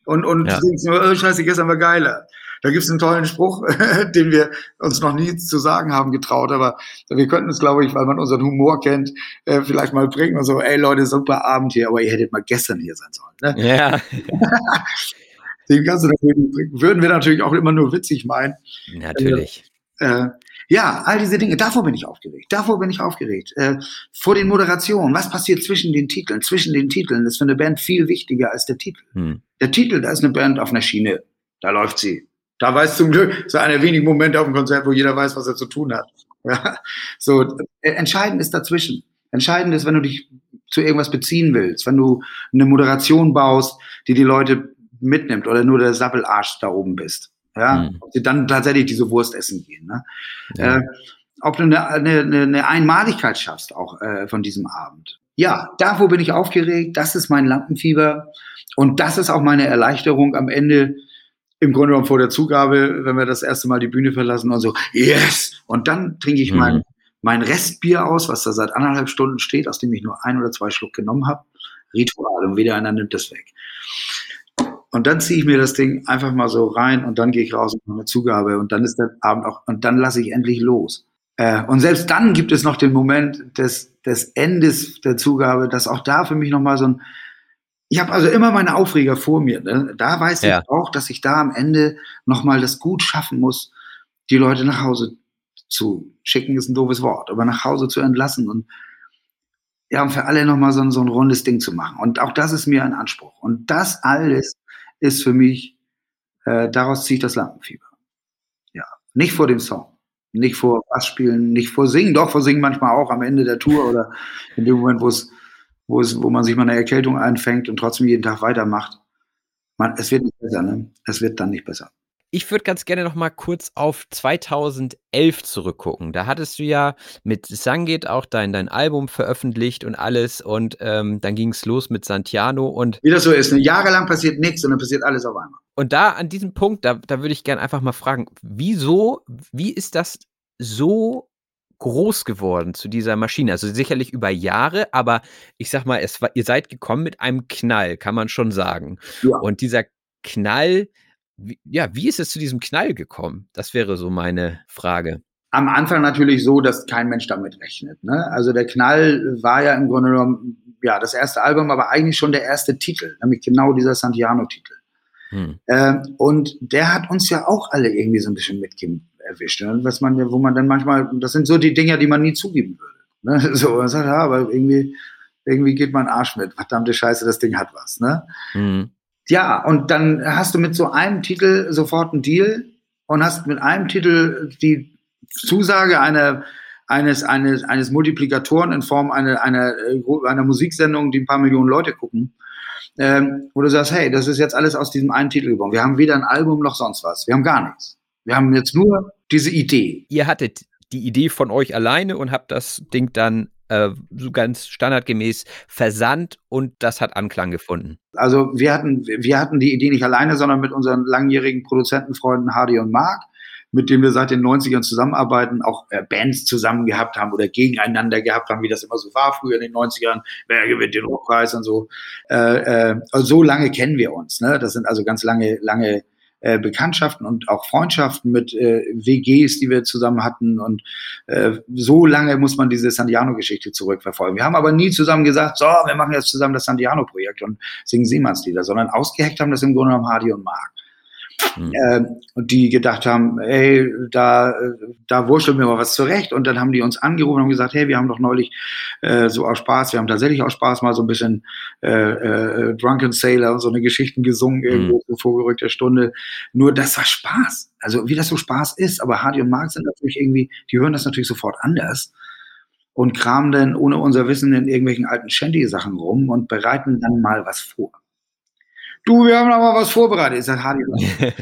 Und, und ja. denkst nur, oh, scheiße, gestern war geiler. Da gibt es einen tollen Spruch, den wir uns noch nie zu sagen haben getraut, aber wir könnten es, glaube ich, weil man unseren Humor kennt, äh, vielleicht mal bringen und so, ey Leute, super Abend hier, aber ihr hättet mal gestern hier sein sollen. Ne? Ja. den kannst du natürlich bringen. Würden wir natürlich auch immer nur witzig meinen. Natürlich. Äh ja, all diese Dinge, davor bin ich aufgeregt. Davor bin ich aufgeregt. Äh, vor den Moderationen, was passiert zwischen den Titeln? Zwischen den Titeln ist für eine Band viel wichtiger als der Titel. Hm. Der Titel, da ist eine Band auf einer Schiene. Da läuft sie. Da weiß zum Glück, so einer der wenigen Momente auf dem Konzert, wo jeder weiß, was er zu tun hat. Ja, so, äh, entscheidend ist dazwischen. Entscheidend ist, wenn du dich zu irgendwas beziehen willst, wenn du eine Moderation baust, die die Leute mitnimmt oder nur der Sappelarsch da oben bist. Ja, mhm. ob sie dann tatsächlich diese Wurst essen gehen. Ne? Ja. Äh, ob du eine, eine, eine Einmaligkeit schaffst auch äh, von diesem Abend. Ja, davor bin ich aufgeregt. Das ist mein Lampenfieber. Und das ist auch meine Erleichterung am Ende, im Grunde genommen vor der Zugabe, wenn wir das erste Mal die Bühne verlassen und so, yes! Und dann trinke ich mhm. mein, mein Restbier aus, was da seit anderthalb Stunden steht, aus dem ich nur ein oder zwei Schluck genommen habe. Ritual und wieder einer nimmt das weg. Und dann ziehe ich mir das Ding einfach mal so rein und dann gehe ich raus und mache eine Zugabe und dann ist der Abend auch, und dann lasse ich endlich los. Äh, und selbst dann gibt es noch den Moment des, des Endes der Zugabe, dass auch da für mich nochmal so ein, ich habe also immer meine Aufreger vor mir. Ne? Da weiß ja. ich auch, dass ich da am Ende nochmal das gut schaffen muss, die Leute nach Hause zu schicken, ist ein doofes Wort, aber nach Hause zu entlassen und ja, um für alle nochmal so, so ein rundes Ding zu machen. Und auch das ist mir ein Anspruch. Und das alles ist für mich, äh, daraus ziehe ich das Lampenfieber. Ja, nicht vor dem Song. Nicht vor Bass spielen, nicht vor Singen, doch vor Singen manchmal auch am Ende der Tour oder in dem Moment, wo es, wo es, wo man sich mal eine Erkältung einfängt und trotzdem jeden Tag weitermacht. Man, es wird nicht besser, ne? Es wird dann nicht besser. Ich würde ganz gerne noch mal kurz auf 2011 zurückgucken. Da hattest du ja mit Sangit auch dein, dein Album veröffentlicht und alles und ähm, dann ging es los mit Santiano und wie das so ist, ne? jahrelang passiert nichts und dann passiert alles auf einmal. Und da an diesem Punkt, da, da würde ich gerne einfach mal fragen, wieso, wie ist das so groß geworden zu dieser Maschine? Also sicherlich über Jahre, aber ich sag mal, es war, ihr seid gekommen mit einem Knall, kann man schon sagen. Ja. Und dieser Knall, wie, ja, wie ist es zu diesem Knall gekommen? Das wäre so meine Frage. Am Anfang natürlich so, dass kein Mensch damit rechnet. Ne? Also der Knall war ja im Grunde genommen ja das erste Album, aber eigentlich schon der erste Titel, nämlich genau dieser Santiano-Titel. Hm. Ähm, und der hat uns ja auch alle irgendwie so ein bisschen mit erwischt. Ne? Was man, wo man dann manchmal, das sind so die Dinge, die man nie zugeben würde. Ne? So, man sagt, ja, aber irgendwie, irgendwie geht mein Arsch mit. Verdammte Scheiße, das Ding hat was. Ne? Hm. Ja, und dann hast du mit so einem Titel sofort einen Deal und hast mit einem Titel die Zusage einer, eines, eines, eines Multiplikatoren in Form einer, einer, einer Musiksendung, die ein paar Millionen Leute gucken, ähm, wo du sagst, hey, das ist jetzt alles aus diesem einen Titel geworden. Wir haben weder ein Album noch sonst was. Wir haben gar nichts. Wir haben jetzt nur diese Idee. Ihr hattet die Idee von euch alleine und habt das Ding dann äh, so ganz standardgemäß versandt und das hat Anklang gefunden. Also wir hatten, wir hatten die Idee nicht alleine, sondern mit unseren langjährigen Produzentenfreunden Hardy und Mark, mit denen wir seit den 90ern zusammenarbeiten, auch äh, Bands zusammen gehabt haben oder gegeneinander gehabt haben, wie das immer so war früher in den 90ern, wer gewinnt den Rockpreis und so. Äh, äh, so lange kennen wir uns. Ne? Das sind also ganz lange, lange äh, Bekanntschaften und auch Freundschaften mit äh, WGs, die wir zusammen hatten. Und äh, so lange muss man diese Sandiano-Geschichte zurückverfolgen. Wir haben aber nie zusammen gesagt, so, wir machen jetzt zusammen das Sandiano-Projekt und singen Seemannslieder, sondern ausgeheckt haben das im Grunde genommen Hardy und Mark. Mhm. Äh, und die gedacht haben, hey, da, da wurschteln wir mal was zurecht. Und dann haben die uns angerufen und haben gesagt, hey, wir haben doch neulich äh, so aus Spaß, wir haben tatsächlich aus Spaß mal so ein bisschen äh, äh, Drunken Sailor und so eine Geschichten gesungen, mhm. irgendwo mhm. vor gerückter Stunde. Nur das war Spaß. Also wie das so Spaß ist. Aber Hardy und Mark sind natürlich irgendwie, die hören das natürlich sofort anders und kramen dann ohne unser Wissen in irgendwelchen alten Shandy-Sachen rum und bereiten dann mal was vor du, wir haben aber was vorbereitet. Ich sage, Hardy,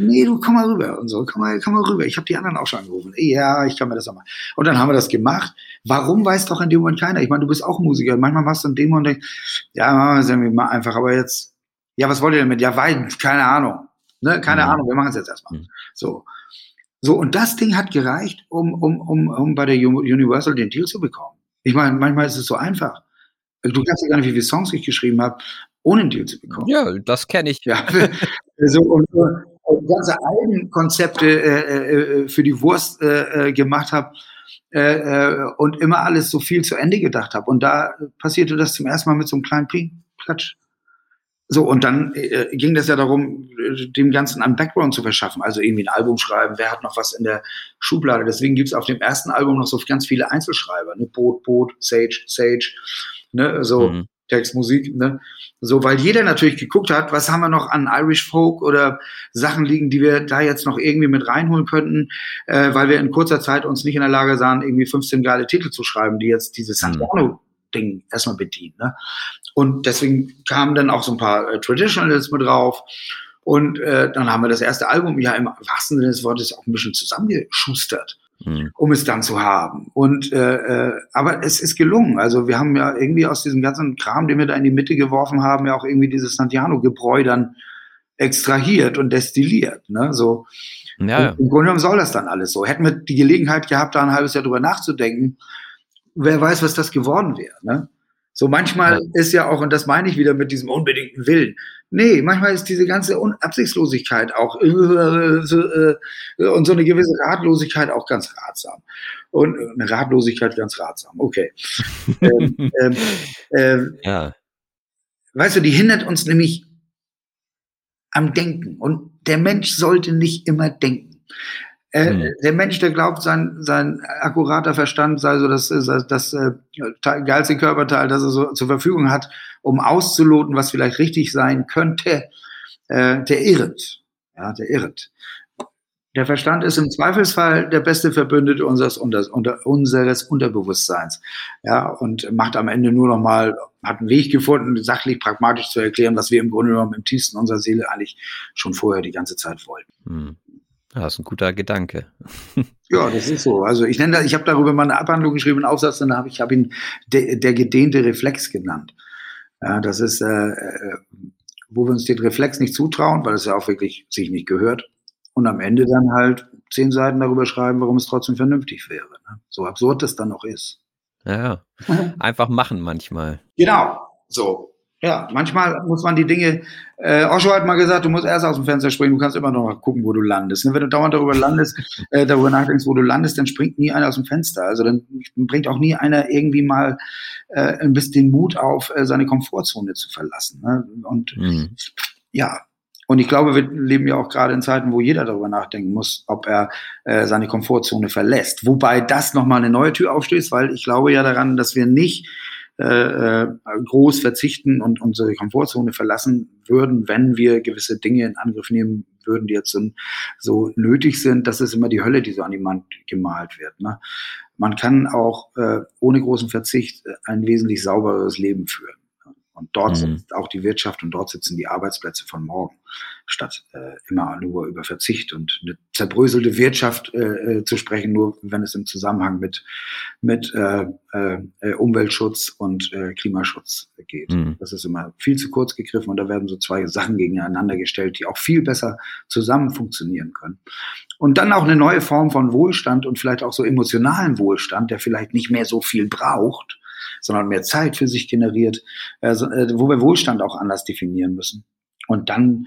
nee, du komm mal rüber und so, komm mal, komm mal rüber. Ich habe die anderen auch schon angerufen. Ja, ich kann mir das auch mal. Und dann haben wir das gemacht. Warum weiß doch in dem Moment keiner? Ich meine, du bist auch Musiker. Manchmal machst du in dem Moment, denkst, ja, machen wir es irgendwie mal einfach. Aber jetzt, ja, was wollt ihr damit? Ja, weil, keine Ahnung. Ne? Keine mhm. Ahnung, wir machen es jetzt erstmal. Mhm. So. So, und das Ding hat gereicht, um, um, um, um bei der Universal den Deal zu bekommen. Ich meine, manchmal ist es so einfach. Du kannst ja gar nicht, wie viele Songs ich geschrieben habe, ohne einen Deal zu bekommen. Ja, das kenne ich. Ja, so, und, und ganze Eigenkonzepte äh, äh, für die Wurst äh, äh gemacht habe äh, äh, und immer alles so viel zu Ende gedacht habe. Und da passierte das zum ersten Mal mit so einem kleinen Ping, Klatsch. So, und dann äh, ging das ja darum, dem Ganzen einen Background zu verschaffen. Also irgendwie ein Album schreiben, wer hat noch was in der Schublade. Deswegen gibt es auf dem ersten Album noch so ganz viele Einzelschreiber. Ne? Boot, Boot, Sage, Sage. Ne? So, mhm. Text, Musik, ne? So, weil jeder natürlich geguckt hat, was haben wir noch an Irish Folk oder Sachen liegen, die wir da jetzt noch irgendwie mit reinholen könnten, äh, weil wir in kurzer Zeit uns nicht in der Lage sahen, irgendwie 15 geile Titel zu schreiben, die jetzt dieses mhm. Santiano Ding erstmal bedienen. Ne? Und deswegen kamen dann auch so ein paar äh, Traditionals mit drauf. Und äh, dann haben wir das erste Album ja im wahrsten Sinne des Wortes auch ein bisschen zusammengeschustert mhm. um es dann zu haben. Und äh, äh, aber es ist gelungen. Also wir haben ja irgendwie aus diesem ganzen Kram, den wir da in die Mitte geworfen haben, ja auch irgendwie dieses Santiano-Gebräu dann extrahiert und destilliert. Ne? So. Ja. Im Grunde genommen soll das dann alles so. Hätten wir die Gelegenheit gehabt, da ein halbes Jahr drüber nachzudenken, wer weiß, was das geworden wäre. Ne? So manchmal ist ja auch, und das meine ich wieder mit diesem unbedingten Willen, nee, manchmal ist diese ganze Absichtslosigkeit auch äh, äh, und so eine gewisse Ratlosigkeit auch ganz ratsam. Und äh, eine Ratlosigkeit ganz ratsam, okay. ähm, ähm, ähm, ja. Weißt du, die hindert uns nämlich am Denken. Und der Mensch sollte nicht immer denken. Äh, hm. Der Mensch, der glaubt, sein, sein akkurater Verstand sei so das, das, das äh, geilste Körperteil, das er so zur Verfügung hat, um auszuloten, was vielleicht richtig sein könnte, äh, der irret. Ja, der irret. Der Verstand ist im Zweifelsfall der beste Verbündete unseres, unter, unseres Unterbewusstseins. Ja, und macht am Ende nur noch mal, hat einen Weg gefunden, sachlich, pragmatisch zu erklären, was wir im Grunde genommen im tiefsten unserer Seele eigentlich schon vorher die ganze Zeit wollten. Das ist ein guter Gedanke. ja, das ist so. Also ich nenne das, ich habe darüber mal eine Abhandlung geschrieben, einen Aufsatz, dann habe ich habe ihn de, der gedehnte Reflex genannt. Ja, das ist, äh, äh, wo wir uns den Reflex nicht zutrauen, weil es ja auch wirklich sich nicht gehört und am Ende dann halt zehn Seiten darüber schreiben, warum es trotzdem vernünftig wäre. Ne? So absurd es dann noch ist. Ja, einfach machen manchmal. Genau, so. Ja, manchmal muss man die Dinge, äh, Osho hat mal gesagt, du musst erst aus dem Fenster springen, du kannst immer noch gucken, wo du landest. Ne? Wenn du dauernd darüber landest, äh, darüber nachdenkst, wo du landest, dann springt nie einer aus dem Fenster. Also dann bringt auch nie einer irgendwie mal äh, ein bisschen den Mut auf, äh, seine Komfortzone zu verlassen. Ne? Und mhm. ja, und ich glaube, wir leben ja auch gerade in Zeiten, wo jeder darüber nachdenken muss, ob er äh, seine Komfortzone verlässt. Wobei das nochmal eine neue Tür aufstößt, weil ich glaube ja daran, dass wir nicht äh, äh, groß verzichten und unsere Komfortzone verlassen würden, wenn wir gewisse Dinge in Angriff nehmen würden, die jetzt so, nötig sind. Das ist immer die Hölle, die so an die Wand gemalt wird. Ne? Man kann auch äh, ohne großen Verzicht ein wesentlich saubereres Leben führen. Und dort mhm. sitzt auch die Wirtschaft und dort sitzen die Arbeitsplätze von morgen, statt äh, immer nur über Verzicht und eine zerbröselte Wirtschaft äh, äh, zu sprechen, nur wenn es im Zusammenhang mit, mit äh, äh, Umweltschutz und äh, Klimaschutz geht. Mhm. Das ist immer viel zu kurz gegriffen und da werden so zwei Sachen gegeneinander gestellt, die auch viel besser zusammen funktionieren können. Und dann auch eine neue Form von Wohlstand und vielleicht auch so emotionalen Wohlstand, der vielleicht nicht mehr so viel braucht, sondern mehr Zeit für sich generiert, äh, wo wir Wohlstand auch anders definieren müssen. Und dann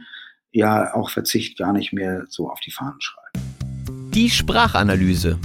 ja auch Verzicht gar nicht mehr so auf die Fahnen schreiben. Die Sprachanalyse.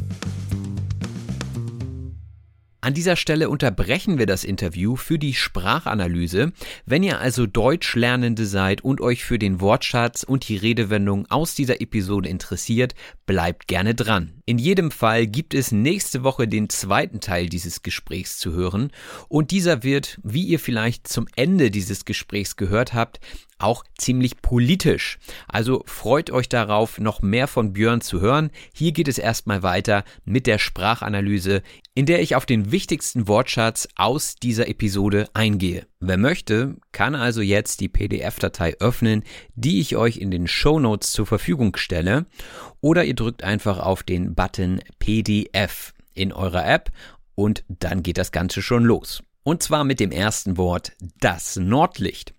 An dieser Stelle unterbrechen wir das Interview für die Sprachanalyse. Wenn ihr also Deutschlernende seid und euch für den Wortschatz und die Redewendung aus dieser Episode interessiert, bleibt gerne dran. In jedem Fall gibt es nächste Woche den zweiten Teil dieses Gesprächs zu hören und dieser wird, wie ihr vielleicht zum Ende dieses Gesprächs gehört habt, auch ziemlich politisch. Also freut euch darauf, noch mehr von Björn zu hören. Hier geht es erstmal weiter mit der Sprachanalyse, in der ich auf den wichtigsten Wortschatz aus dieser Episode eingehe. Wer möchte, kann also jetzt die PDF-Datei öffnen, die ich euch in den Show Notes zur Verfügung stelle, oder ihr drückt einfach auf den Button PDF in eurer App und dann geht das Ganze schon los. Und zwar mit dem ersten Wort, das Nordlicht.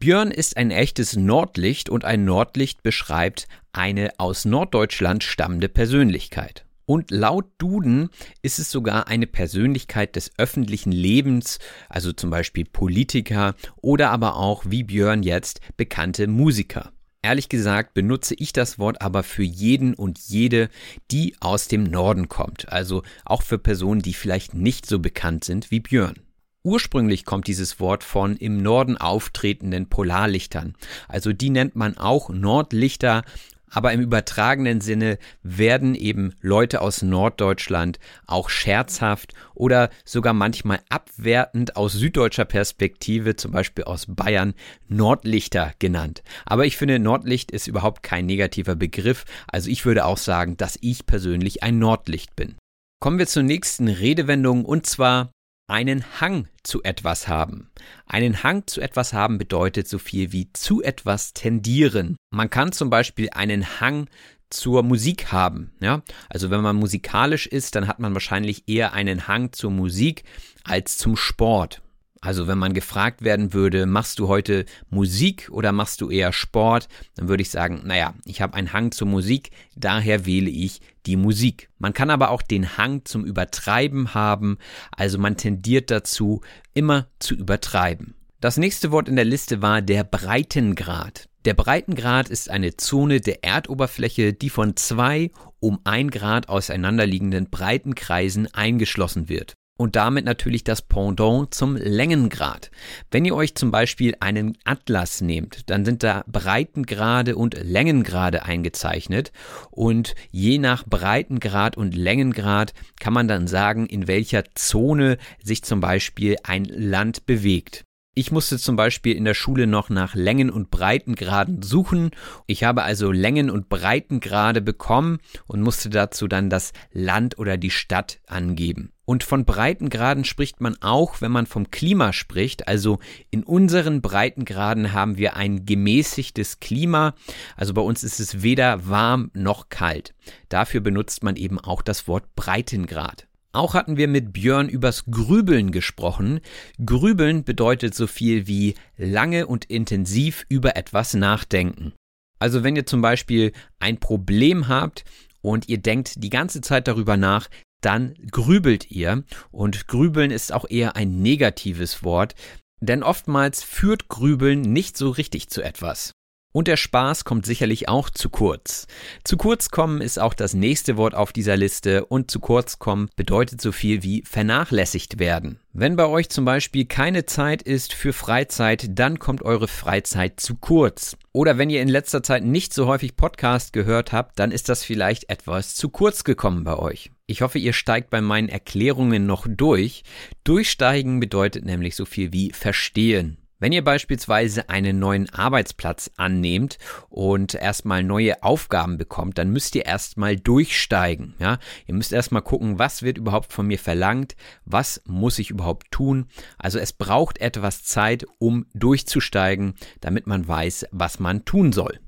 Björn ist ein echtes Nordlicht und ein Nordlicht beschreibt eine aus Norddeutschland stammende Persönlichkeit. Und laut Duden ist es sogar eine Persönlichkeit des öffentlichen Lebens, also zum Beispiel Politiker oder aber auch, wie Björn jetzt, bekannte Musiker. Ehrlich gesagt benutze ich das Wort aber für jeden und jede, die aus dem Norden kommt, also auch für Personen, die vielleicht nicht so bekannt sind wie Björn. Ursprünglich kommt dieses Wort von im Norden auftretenden Polarlichtern. Also die nennt man auch Nordlichter, aber im übertragenen Sinne werden eben Leute aus Norddeutschland auch scherzhaft oder sogar manchmal abwertend aus süddeutscher Perspektive, zum Beispiel aus Bayern, Nordlichter genannt. Aber ich finde, Nordlicht ist überhaupt kein negativer Begriff. Also ich würde auch sagen, dass ich persönlich ein Nordlicht bin. Kommen wir zur nächsten Redewendung und zwar einen Hang zu etwas haben. Einen Hang zu etwas haben bedeutet so viel wie zu etwas tendieren. Man kann zum Beispiel einen Hang zur Musik haben. Ja? Also wenn man musikalisch ist, dann hat man wahrscheinlich eher einen Hang zur Musik als zum Sport. Also wenn man gefragt werden würde, machst du heute Musik oder machst du eher Sport, dann würde ich sagen, naja, ich habe einen Hang zur Musik, daher wähle ich die Musik. Man kann aber auch den Hang zum Übertreiben haben, also man tendiert dazu, immer zu übertreiben. Das nächste Wort in der Liste war der Breitengrad. Der Breitengrad ist eine Zone der Erdoberfläche, die von zwei um ein Grad auseinanderliegenden Breitenkreisen eingeschlossen wird. Und damit natürlich das Pendant zum Längengrad. Wenn ihr euch zum Beispiel einen Atlas nehmt, dann sind da Breitengrade und Längengrade eingezeichnet und je nach Breitengrad und Längengrad kann man dann sagen, in welcher Zone sich zum Beispiel ein Land bewegt. Ich musste zum Beispiel in der Schule noch nach Längen- und Breitengraden suchen. Ich habe also Längen- und Breitengrade bekommen und musste dazu dann das Land oder die Stadt angeben. Und von Breitengraden spricht man auch, wenn man vom Klima spricht. Also in unseren Breitengraden haben wir ein gemäßigtes Klima. Also bei uns ist es weder warm noch kalt. Dafür benutzt man eben auch das Wort Breitengrad. Auch hatten wir mit Björn übers Grübeln gesprochen. Grübeln bedeutet so viel wie lange und intensiv über etwas nachdenken. Also wenn ihr zum Beispiel ein Problem habt und ihr denkt die ganze Zeit darüber nach, dann grübelt ihr. Und grübeln ist auch eher ein negatives Wort, denn oftmals führt Grübeln nicht so richtig zu etwas. Und der Spaß kommt sicherlich auch zu kurz. Zu kurz kommen ist auch das nächste Wort auf dieser Liste und zu kurz kommen bedeutet so viel wie vernachlässigt werden. Wenn bei euch zum Beispiel keine Zeit ist für Freizeit, dann kommt eure Freizeit zu kurz. Oder wenn ihr in letzter Zeit nicht so häufig Podcast gehört habt, dann ist das vielleicht etwas zu kurz gekommen bei euch. Ich hoffe, ihr steigt bei meinen Erklärungen noch durch. Durchsteigen bedeutet nämlich so viel wie verstehen. Wenn ihr beispielsweise einen neuen Arbeitsplatz annehmt und erstmal neue Aufgaben bekommt, dann müsst ihr erstmal durchsteigen. Ja? Ihr müsst erstmal gucken, was wird überhaupt von mir verlangt, was muss ich überhaupt tun. Also es braucht etwas Zeit, um durchzusteigen, damit man weiß, was man tun soll.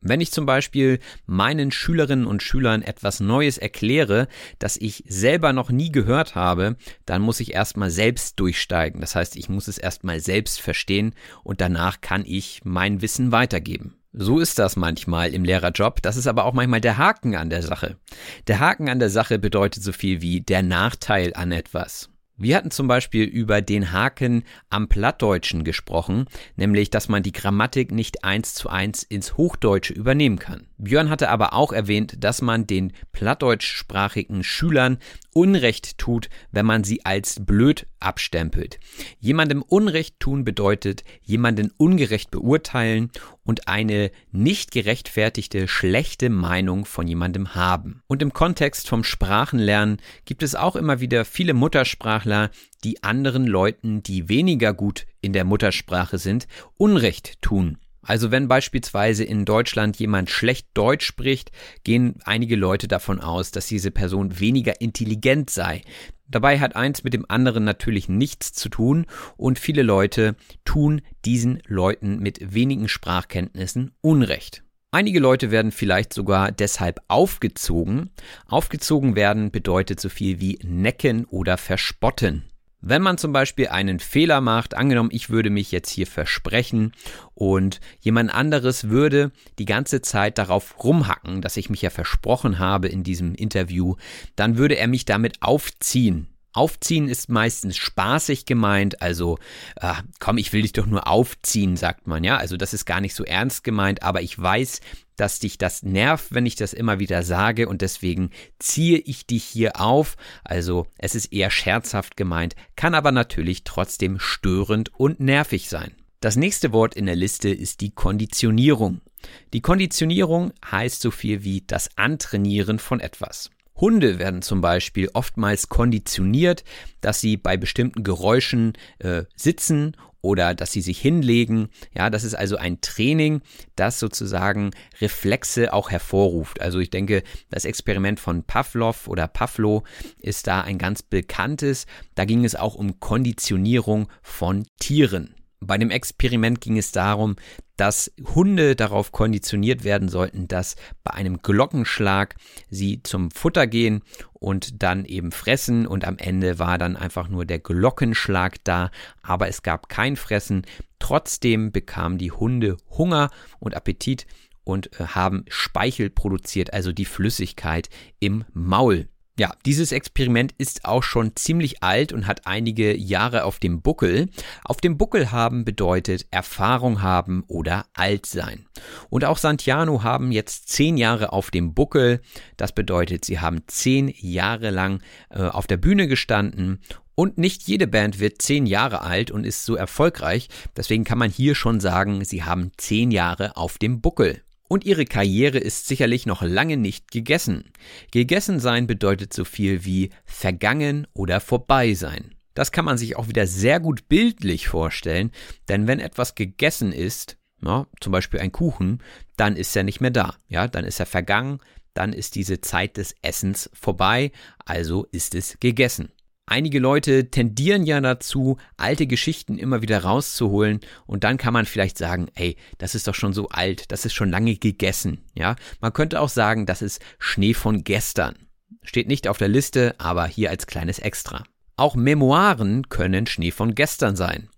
Wenn ich zum Beispiel meinen Schülerinnen und Schülern etwas Neues erkläre, das ich selber noch nie gehört habe, dann muss ich erstmal selbst durchsteigen. Das heißt, ich muss es erstmal selbst verstehen und danach kann ich mein Wissen weitergeben. So ist das manchmal im Lehrerjob. Das ist aber auch manchmal der Haken an der Sache. Der Haken an der Sache bedeutet so viel wie der Nachteil an etwas. Wir hatten zum Beispiel über den Haken am Plattdeutschen gesprochen, nämlich, dass man die Grammatik nicht eins zu eins ins Hochdeutsche übernehmen kann. Björn hatte aber auch erwähnt, dass man den plattdeutschsprachigen Schülern Unrecht tut, wenn man sie als blöd abstempelt. Jemandem Unrecht tun bedeutet jemanden ungerecht beurteilen und eine nicht gerechtfertigte schlechte Meinung von jemandem haben. Und im Kontext vom Sprachenlernen gibt es auch immer wieder viele Muttersprachler, die anderen Leuten, die weniger gut in der Muttersprache sind, Unrecht tun. Also wenn beispielsweise in Deutschland jemand schlecht Deutsch spricht, gehen einige Leute davon aus, dass diese Person weniger intelligent sei. Dabei hat eins mit dem anderen natürlich nichts zu tun und viele Leute tun diesen Leuten mit wenigen Sprachkenntnissen Unrecht. Einige Leute werden vielleicht sogar deshalb aufgezogen. Aufgezogen werden bedeutet so viel wie necken oder verspotten. Wenn man zum Beispiel einen Fehler macht, angenommen, ich würde mich jetzt hier versprechen und jemand anderes würde die ganze Zeit darauf rumhacken, dass ich mich ja versprochen habe in diesem Interview, dann würde er mich damit aufziehen. Aufziehen ist meistens spaßig gemeint, also äh, komm, ich will dich doch nur aufziehen, sagt man, ja. Also das ist gar nicht so ernst gemeint, aber ich weiß, dass dich das nervt, wenn ich das immer wieder sage und deswegen ziehe ich dich hier auf. Also es ist eher scherzhaft gemeint, kann aber natürlich trotzdem störend und nervig sein. Das nächste Wort in der Liste ist die Konditionierung. Die Konditionierung heißt so viel wie das Antrainieren von etwas. Hunde werden zum Beispiel oftmals konditioniert, dass sie bei bestimmten Geräuschen äh, sitzen oder dass sie sich hinlegen. Ja, das ist also ein Training, das sozusagen Reflexe auch hervorruft. Also ich denke, das Experiment von Pavlov oder Pavlo ist da ein ganz bekanntes. Da ging es auch um Konditionierung von Tieren. Bei dem Experiment ging es darum, dass Hunde darauf konditioniert werden sollten, dass bei einem Glockenschlag sie zum Futter gehen und dann eben fressen und am Ende war dann einfach nur der Glockenschlag da, aber es gab kein Fressen. Trotzdem bekamen die Hunde Hunger und Appetit und äh, haben Speichel produziert, also die Flüssigkeit im Maul. Ja, dieses Experiment ist auch schon ziemlich alt und hat einige Jahre auf dem Buckel. Auf dem Buckel haben bedeutet Erfahrung haben oder alt sein. Und auch Santiano haben jetzt zehn Jahre auf dem Buckel. Das bedeutet, sie haben zehn Jahre lang äh, auf der Bühne gestanden Und nicht jede Band wird zehn Jahre alt und ist so erfolgreich. Deswegen kann man hier schon sagen, sie haben zehn Jahre auf dem Buckel. Und ihre Karriere ist sicherlich noch lange nicht gegessen. Gegessen sein bedeutet so viel wie vergangen oder vorbei sein. Das kann man sich auch wieder sehr gut bildlich vorstellen, denn wenn etwas gegessen ist, ja, zum Beispiel ein Kuchen, dann ist er nicht mehr da. Ja, dann ist er vergangen, dann ist diese Zeit des Essens vorbei, also ist es gegessen. Einige Leute tendieren ja dazu, alte Geschichten immer wieder rauszuholen und dann kann man vielleicht sagen, ey, das ist doch schon so alt, das ist schon lange gegessen, ja? Man könnte auch sagen, das ist Schnee von gestern. Steht nicht auf der Liste, aber hier als kleines Extra. Auch Memoiren können Schnee von gestern sein.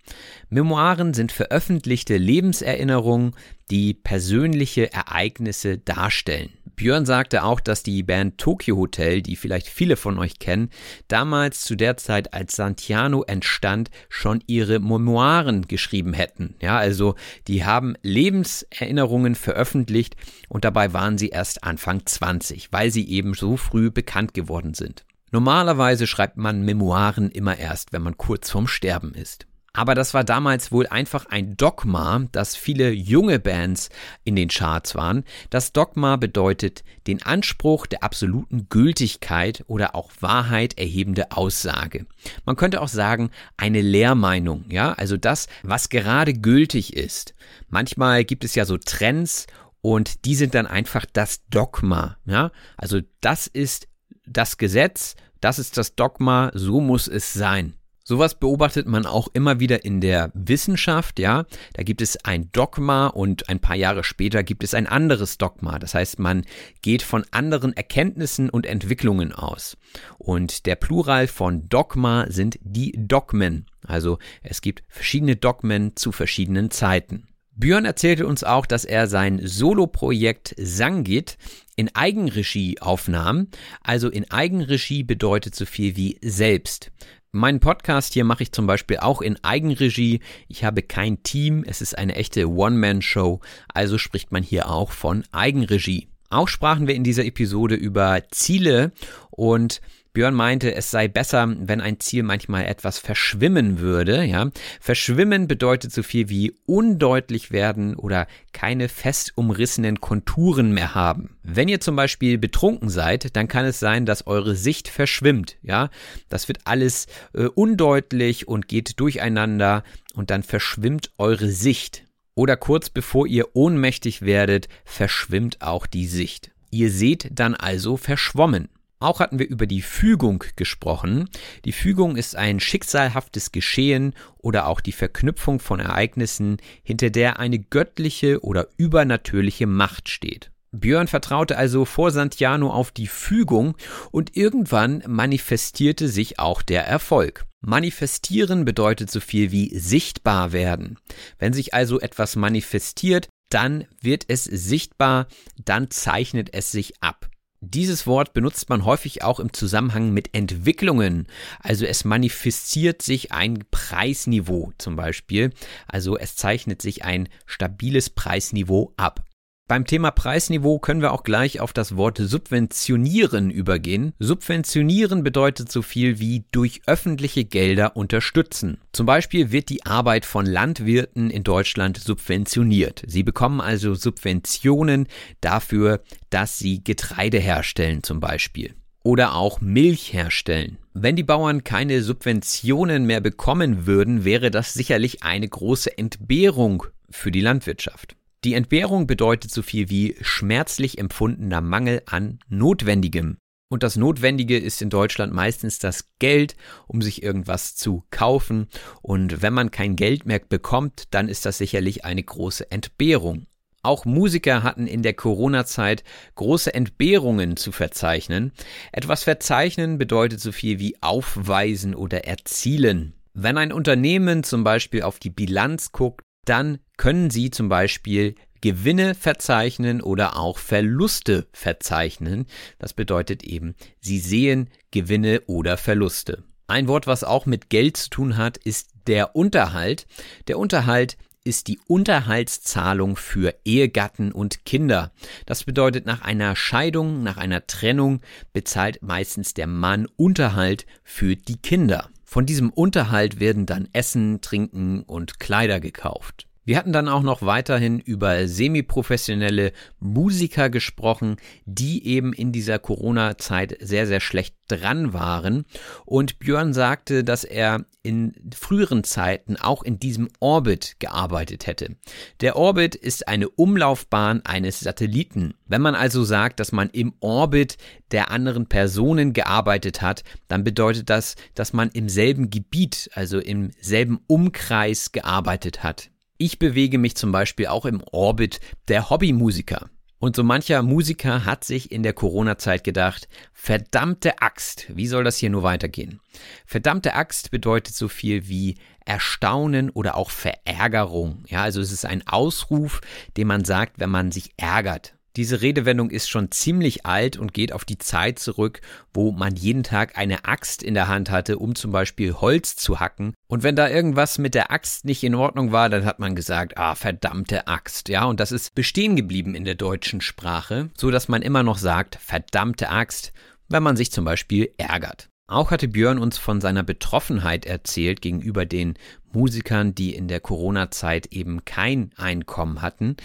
Memoiren sind veröffentlichte Lebenserinnerungen, die persönliche Ereignisse darstellen. Björn sagte auch, dass die Band Tokyo Hotel, die vielleicht viele von euch kennen, damals zu der Zeit, als Santiano entstand, schon ihre Memoiren geschrieben hätten. Ja, also die haben Lebenserinnerungen veröffentlicht und dabei waren sie erst Anfang 20, weil sie eben so früh bekannt geworden sind. Normalerweise schreibt man Memoiren immer erst, wenn man kurz vorm Sterben ist. Aber das war damals wohl einfach ein Dogma, dass viele junge Bands in den Charts waren. Das Dogma bedeutet den Anspruch der absoluten Gültigkeit oder auch Wahrheit erhebende Aussage. Man könnte auch sagen, eine Lehrmeinung, ja, also das, was gerade gültig ist. Manchmal gibt es ja so Trends und die sind dann einfach das Dogma, ja. Also das ist das Gesetz, das ist das Dogma, so muss es sein. Sowas beobachtet man auch immer wieder in der Wissenschaft, ja. Da gibt es ein Dogma und ein paar Jahre später gibt es ein anderes Dogma. Das heißt, man geht von anderen Erkenntnissen und Entwicklungen aus. Und der Plural von Dogma sind die Dogmen. Also es gibt verschiedene Dogmen zu verschiedenen Zeiten. Björn erzählte uns auch, dass er sein Soloprojekt Sangit in Eigenregie aufnahm. Also in Eigenregie bedeutet so viel wie selbst. Meinen Podcast hier mache ich zum Beispiel auch in Eigenregie. Ich habe kein Team, es ist eine echte One-Man-Show, also spricht man hier auch von Eigenregie. Auch sprachen wir in dieser Episode über Ziele und Björn meinte, es sei besser, wenn ein Ziel manchmal etwas verschwimmen würde, ja. Verschwimmen bedeutet so viel wie undeutlich werden oder keine fest umrissenen Konturen mehr haben. Wenn ihr zum Beispiel betrunken seid, dann kann es sein, dass eure Sicht verschwimmt, ja. Das wird alles äh, undeutlich und geht durcheinander und dann verschwimmt eure Sicht. Oder kurz bevor ihr ohnmächtig werdet, verschwimmt auch die Sicht. Ihr seht dann also verschwommen. Auch hatten wir über die Fügung gesprochen. Die Fügung ist ein schicksalhaftes Geschehen oder auch die Verknüpfung von Ereignissen, hinter der eine göttliche oder übernatürliche Macht steht. Björn vertraute also vor Santiano auf die Fügung und irgendwann manifestierte sich auch der Erfolg. Manifestieren bedeutet so viel wie sichtbar werden. Wenn sich also etwas manifestiert, dann wird es sichtbar, dann zeichnet es sich ab. Dieses Wort benutzt man häufig auch im Zusammenhang mit Entwicklungen. Also es manifestiert sich ein Preisniveau zum Beispiel. Also es zeichnet sich ein stabiles Preisniveau ab. Beim Thema Preisniveau können wir auch gleich auf das Wort subventionieren übergehen. Subventionieren bedeutet so viel wie durch öffentliche Gelder unterstützen. Zum Beispiel wird die Arbeit von Landwirten in Deutschland subventioniert. Sie bekommen also Subventionen dafür, dass sie Getreide herstellen zum Beispiel oder auch Milch herstellen. Wenn die Bauern keine Subventionen mehr bekommen würden, wäre das sicherlich eine große Entbehrung für die Landwirtschaft. Die Entbehrung bedeutet so viel wie schmerzlich empfundener Mangel an Notwendigem. Und das Notwendige ist in Deutschland meistens das Geld, um sich irgendwas zu kaufen. Und wenn man kein Geld mehr bekommt, dann ist das sicherlich eine große Entbehrung. Auch Musiker hatten in der Corona-Zeit große Entbehrungen zu verzeichnen. Etwas verzeichnen bedeutet so viel wie aufweisen oder erzielen. Wenn ein Unternehmen zum Beispiel auf die Bilanz guckt, dann können Sie zum Beispiel Gewinne verzeichnen oder auch Verluste verzeichnen. Das bedeutet eben, Sie sehen Gewinne oder Verluste. Ein Wort, was auch mit Geld zu tun hat, ist der Unterhalt. Der Unterhalt ist die Unterhaltszahlung für Ehegatten und Kinder. Das bedeutet, nach einer Scheidung, nach einer Trennung bezahlt meistens der Mann Unterhalt für die Kinder. Von diesem Unterhalt werden dann Essen, Trinken und Kleider gekauft. Wir hatten dann auch noch weiterhin über semiprofessionelle Musiker gesprochen, die eben in dieser Corona-Zeit sehr, sehr schlecht dran waren. Und Björn sagte, dass er in früheren Zeiten auch in diesem Orbit gearbeitet hätte. Der Orbit ist eine Umlaufbahn eines Satelliten. Wenn man also sagt, dass man im Orbit der anderen Personen gearbeitet hat, dann bedeutet das, dass man im selben Gebiet, also im selben Umkreis gearbeitet hat. Ich bewege mich zum Beispiel auch im Orbit der Hobbymusiker. Und so mancher Musiker hat sich in der Corona-Zeit gedacht, verdammte Axt, wie soll das hier nur weitergehen? Verdammte Axt bedeutet so viel wie Erstaunen oder auch Verärgerung. Ja, also es ist ein Ausruf, den man sagt, wenn man sich ärgert. Diese Redewendung ist schon ziemlich alt und geht auf die Zeit zurück, wo man jeden Tag eine Axt in der Hand hatte, um zum Beispiel Holz zu hacken. Und wenn da irgendwas mit der Axt nicht in Ordnung war, dann hat man gesagt, ah, verdammte Axt. Ja, und das ist bestehen geblieben in der deutschen Sprache, so dass man immer noch sagt, verdammte Axt, wenn man sich zum Beispiel ärgert. Auch hatte Björn uns von seiner Betroffenheit erzählt gegenüber den Musikern, die in der Corona-Zeit eben kein Einkommen hatten.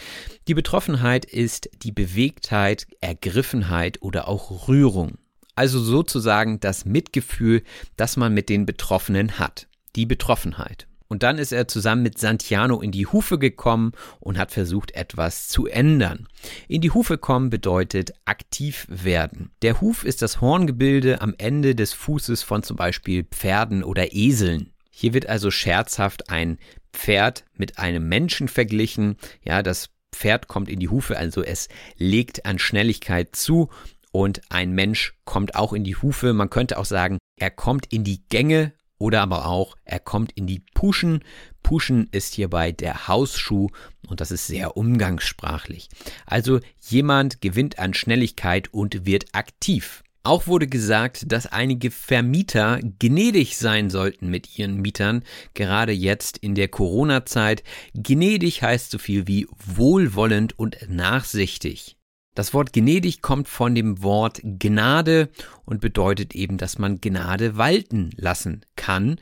Die Betroffenheit ist die Bewegtheit, Ergriffenheit oder auch Rührung. Also sozusagen das Mitgefühl, das man mit den Betroffenen hat. Die Betroffenheit. Und dann ist er zusammen mit Santiano in die Hufe gekommen und hat versucht, etwas zu ändern. In die Hufe kommen bedeutet aktiv werden. Der Huf ist das Horngebilde am Ende des Fußes von zum Beispiel Pferden oder Eseln. Hier wird also scherzhaft ein Pferd mit einem Menschen verglichen. Ja, das Pferd kommt in die Hufe, also es legt an Schnelligkeit zu und ein Mensch kommt auch in die Hufe. Man könnte auch sagen, er kommt in die Gänge oder aber auch, er kommt in die Puschen. Puschen ist hierbei der Hausschuh und das ist sehr umgangssprachlich. Also jemand gewinnt an Schnelligkeit und wird aktiv. Auch wurde gesagt, dass einige Vermieter gnädig sein sollten mit ihren Mietern, gerade jetzt in der Corona-Zeit. Gnädig heißt so viel wie wohlwollend und nachsichtig. Das Wort gnädig kommt von dem Wort Gnade und bedeutet eben, dass man Gnade walten lassen kann.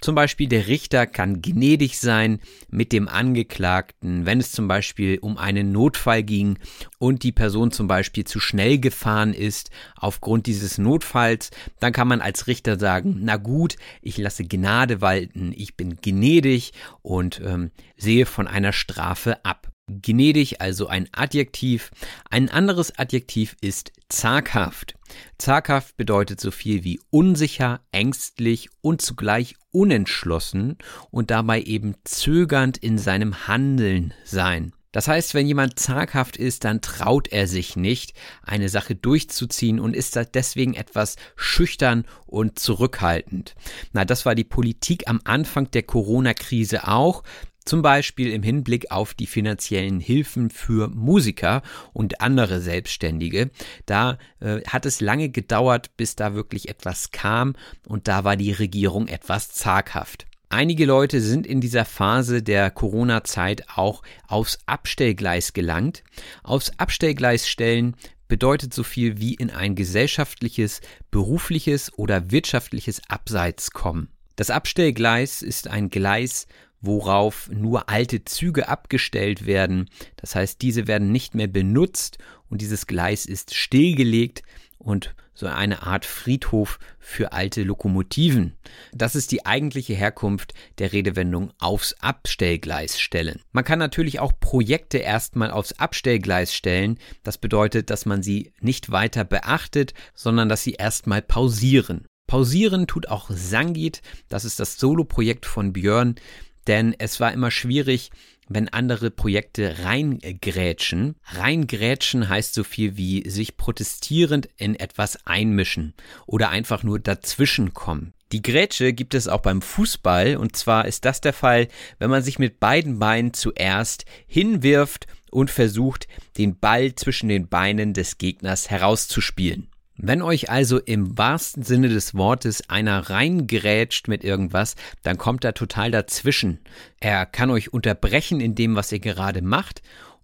Zum Beispiel der Richter kann gnädig sein mit dem Angeklagten, wenn es zum Beispiel um einen Notfall ging und die Person zum Beispiel zu schnell gefahren ist aufgrund dieses Notfalls, dann kann man als Richter sagen, na gut, ich lasse Gnade walten, ich bin gnädig und ähm, sehe von einer Strafe ab gnädig, also ein Adjektiv. Ein anderes Adjektiv ist zaghaft. Zaghaft bedeutet so viel wie unsicher, ängstlich und zugleich unentschlossen und dabei eben zögernd in seinem Handeln sein. Das heißt, wenn jemand zaghaft ist, dann traut er sich nicht, eine Sache durchzuziehen und ist deswegen etwas schüchtern und zurückhaltend. Na, das war die Politik am Anfang der Corona-Krise auch. Zum Beispiel im Hinblick auf die finanziellen Hilfen für Musiker und andere Selbstständige. Da äh, hat es lange gedauert, bis da wirklich etwas kam und da war die Regierung etwas zaghaft. Einige Leute sind in dieser Phase der Corona-Zeit auch aufs Abstellgleis gelangt. Aufs Abstellgleis stellen bedeutet so viel wie in ein gesellschaftliches, berufliches oder wirtschaftliches Abseits kommen. Das Abstellgleis ist ein Gleis, worauf nur alte Züge abgestellt werden. Das heißt, diese werden nicht mehr benutzt und dieses Gleis ist stillgelegt und so eine Art Friedhof für alte Lokomotiven. Das ist die eigentliche Herkunft der Redewendung aufs Abstellgleis stellen. Man kann natürlich auch Projekte erstmal aufs Abstellgleis stellen. Das bedeutet, dass man sie nicht weiter beachtet, sondern dass sie erstmal pausieren. Pausieren tut auch Sangit, das ist das Soloprojekt von Björn, denn es war immer schwierig, wenn andere Projekte reingrätschen. Reingrätschen heißt so viel wie sich protestierend in etwas einmischen oder einfach nur dazwischenkommen. Die Grätsche gibt es auch beim Fußball und zwar ist das der Fall, wenn man sich mit beiden Beinen zuerst hinwirft und versucht, den Ball zwischen den Beinen des Gegners herauszuspielen. Wenn euch also im wahrsten Sinne des Wortes einer reingerätscht mit irgendwas, dann kommt er total dazwischen. Er kann euch unterbrechen in dem, was ihr gerade macht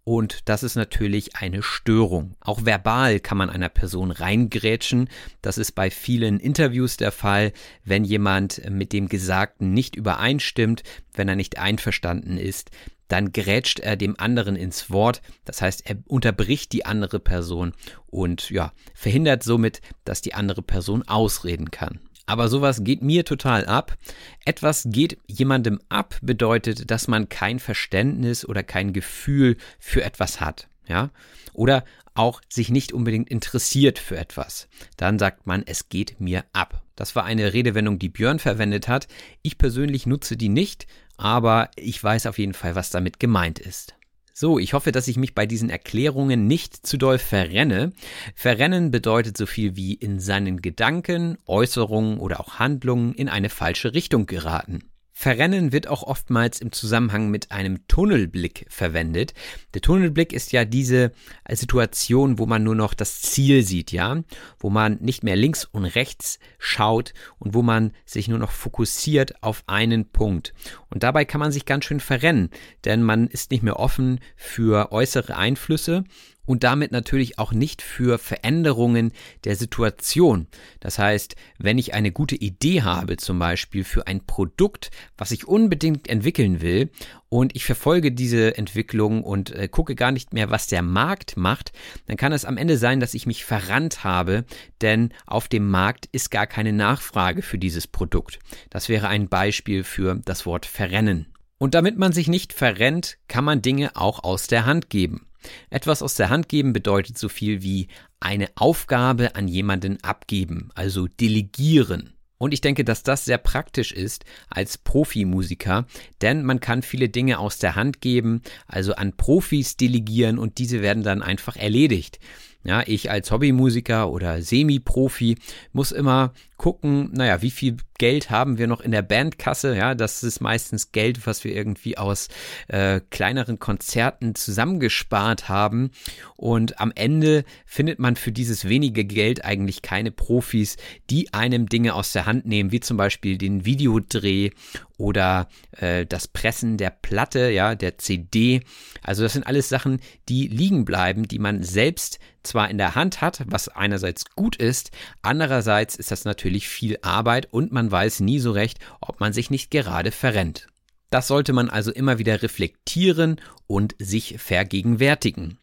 und das ist natürlich eine Störung. Auch verbal kann man einer Person reingrätschen. Das ist bei vielen Interviews der Fall, wenn jemand mit dem Gesagten nicht übereinstimmt, wenn er nicht einverstanden ist, dann grätscht er dem anderen ins Wort. Das heißt, er unterbricht die andere Person und ja, verhindert somit, dass die andere Person ausreden kann. Aber sowas geht mir total ab. Etwas geht jemandem ab bedeutet, dass man kein Verständnis oder kein Gefühl für etwas hat. Ja? Oder auch sich nicht unbedingt interessiert für etwas. Dann sagt man, es geht mir ab. Das war eine Redewendung, die Björn verwendet hat. Ich persönlich nutze die nicht, aber ich weiß auf jeden Fall, was damit gemeint ist. So, ich hoffe, dass ich mich bei diesen Erklärungen nicht zu doll verrenne. Verrennen bedeutet so viel wie in seinen Gedanken, Äußerungen oder auch Handlungen in eine falsche Richtung geraten. Verrennen wird auch oftmals im Zusammenhang mit einem Tunnelblick verwendet. Der Tunnelblick ist ja diese Situation, wo man nur noch das Ziel sieht, ja, wo man nicht mehr links und rechts schaut und wo man sich nur noch fokussiert auf einen Punkt. Und dabei kann man sich ganz schön verrennen, denn man ist nicht mehr offen für äußere Einflüsse und damit natürlich auch nicht für Veränderungen der Situation. Das heißt, wenn ich eine gute Idee habe, zum Beispiel für ein Produkt, was ich unbedingt entwickeln will, und ich verfolge diese Entwicklung und äh, gucke gar nicht mehr, was der Markt macht, dann kann es am Ende sein, dass ich mich verrannt habe, denn auf dem Markt ist gar keine Nachfrage für dieses Produkt. Das wäre ein Beispiel für das Wort verrennen. Und damit man sich nicht verrennt, kann man Dinge auch aus der Hand geben. Etwas aus der Hand geben bedeutet so viel wie eine Aufgabe an jemanden abgeben, also delegieren. Und ich denke, dass das sehr praktisch ist als Profimusiker, denn man kann viele Dinge aus der Hand geben, also an Profis delegieren und diese werden dann einfach erledigt. Ja, ich als Hobbymusiker oder Semi-Profi muss immer gucken, naja, wie viel Geld haben wir noch in der Bandkasse? Ja, das ist meistens Geld, was wir irgendwie aus äh, kleineren Konzerten zusammengespart haben. Und am Ende findet man für dieses wenige Geld eigentlich keine Profis, die einem Dinge aus der Hand nehmen, wie zum Beispiel den Videodreh oder äh, das Pressen der Platte, ja, der CD. Also das sind alles Sachen, die liegen bleiben, die man selbst zwar in der Hand hat, was einerseits gut ist, andererseits ist das natürlich viel Arbeit und man weiß nie so recht, ob man sich nicht gerade verrennt. Das sollte man also immer wieder reflektieren und sich vergegenwärtigen.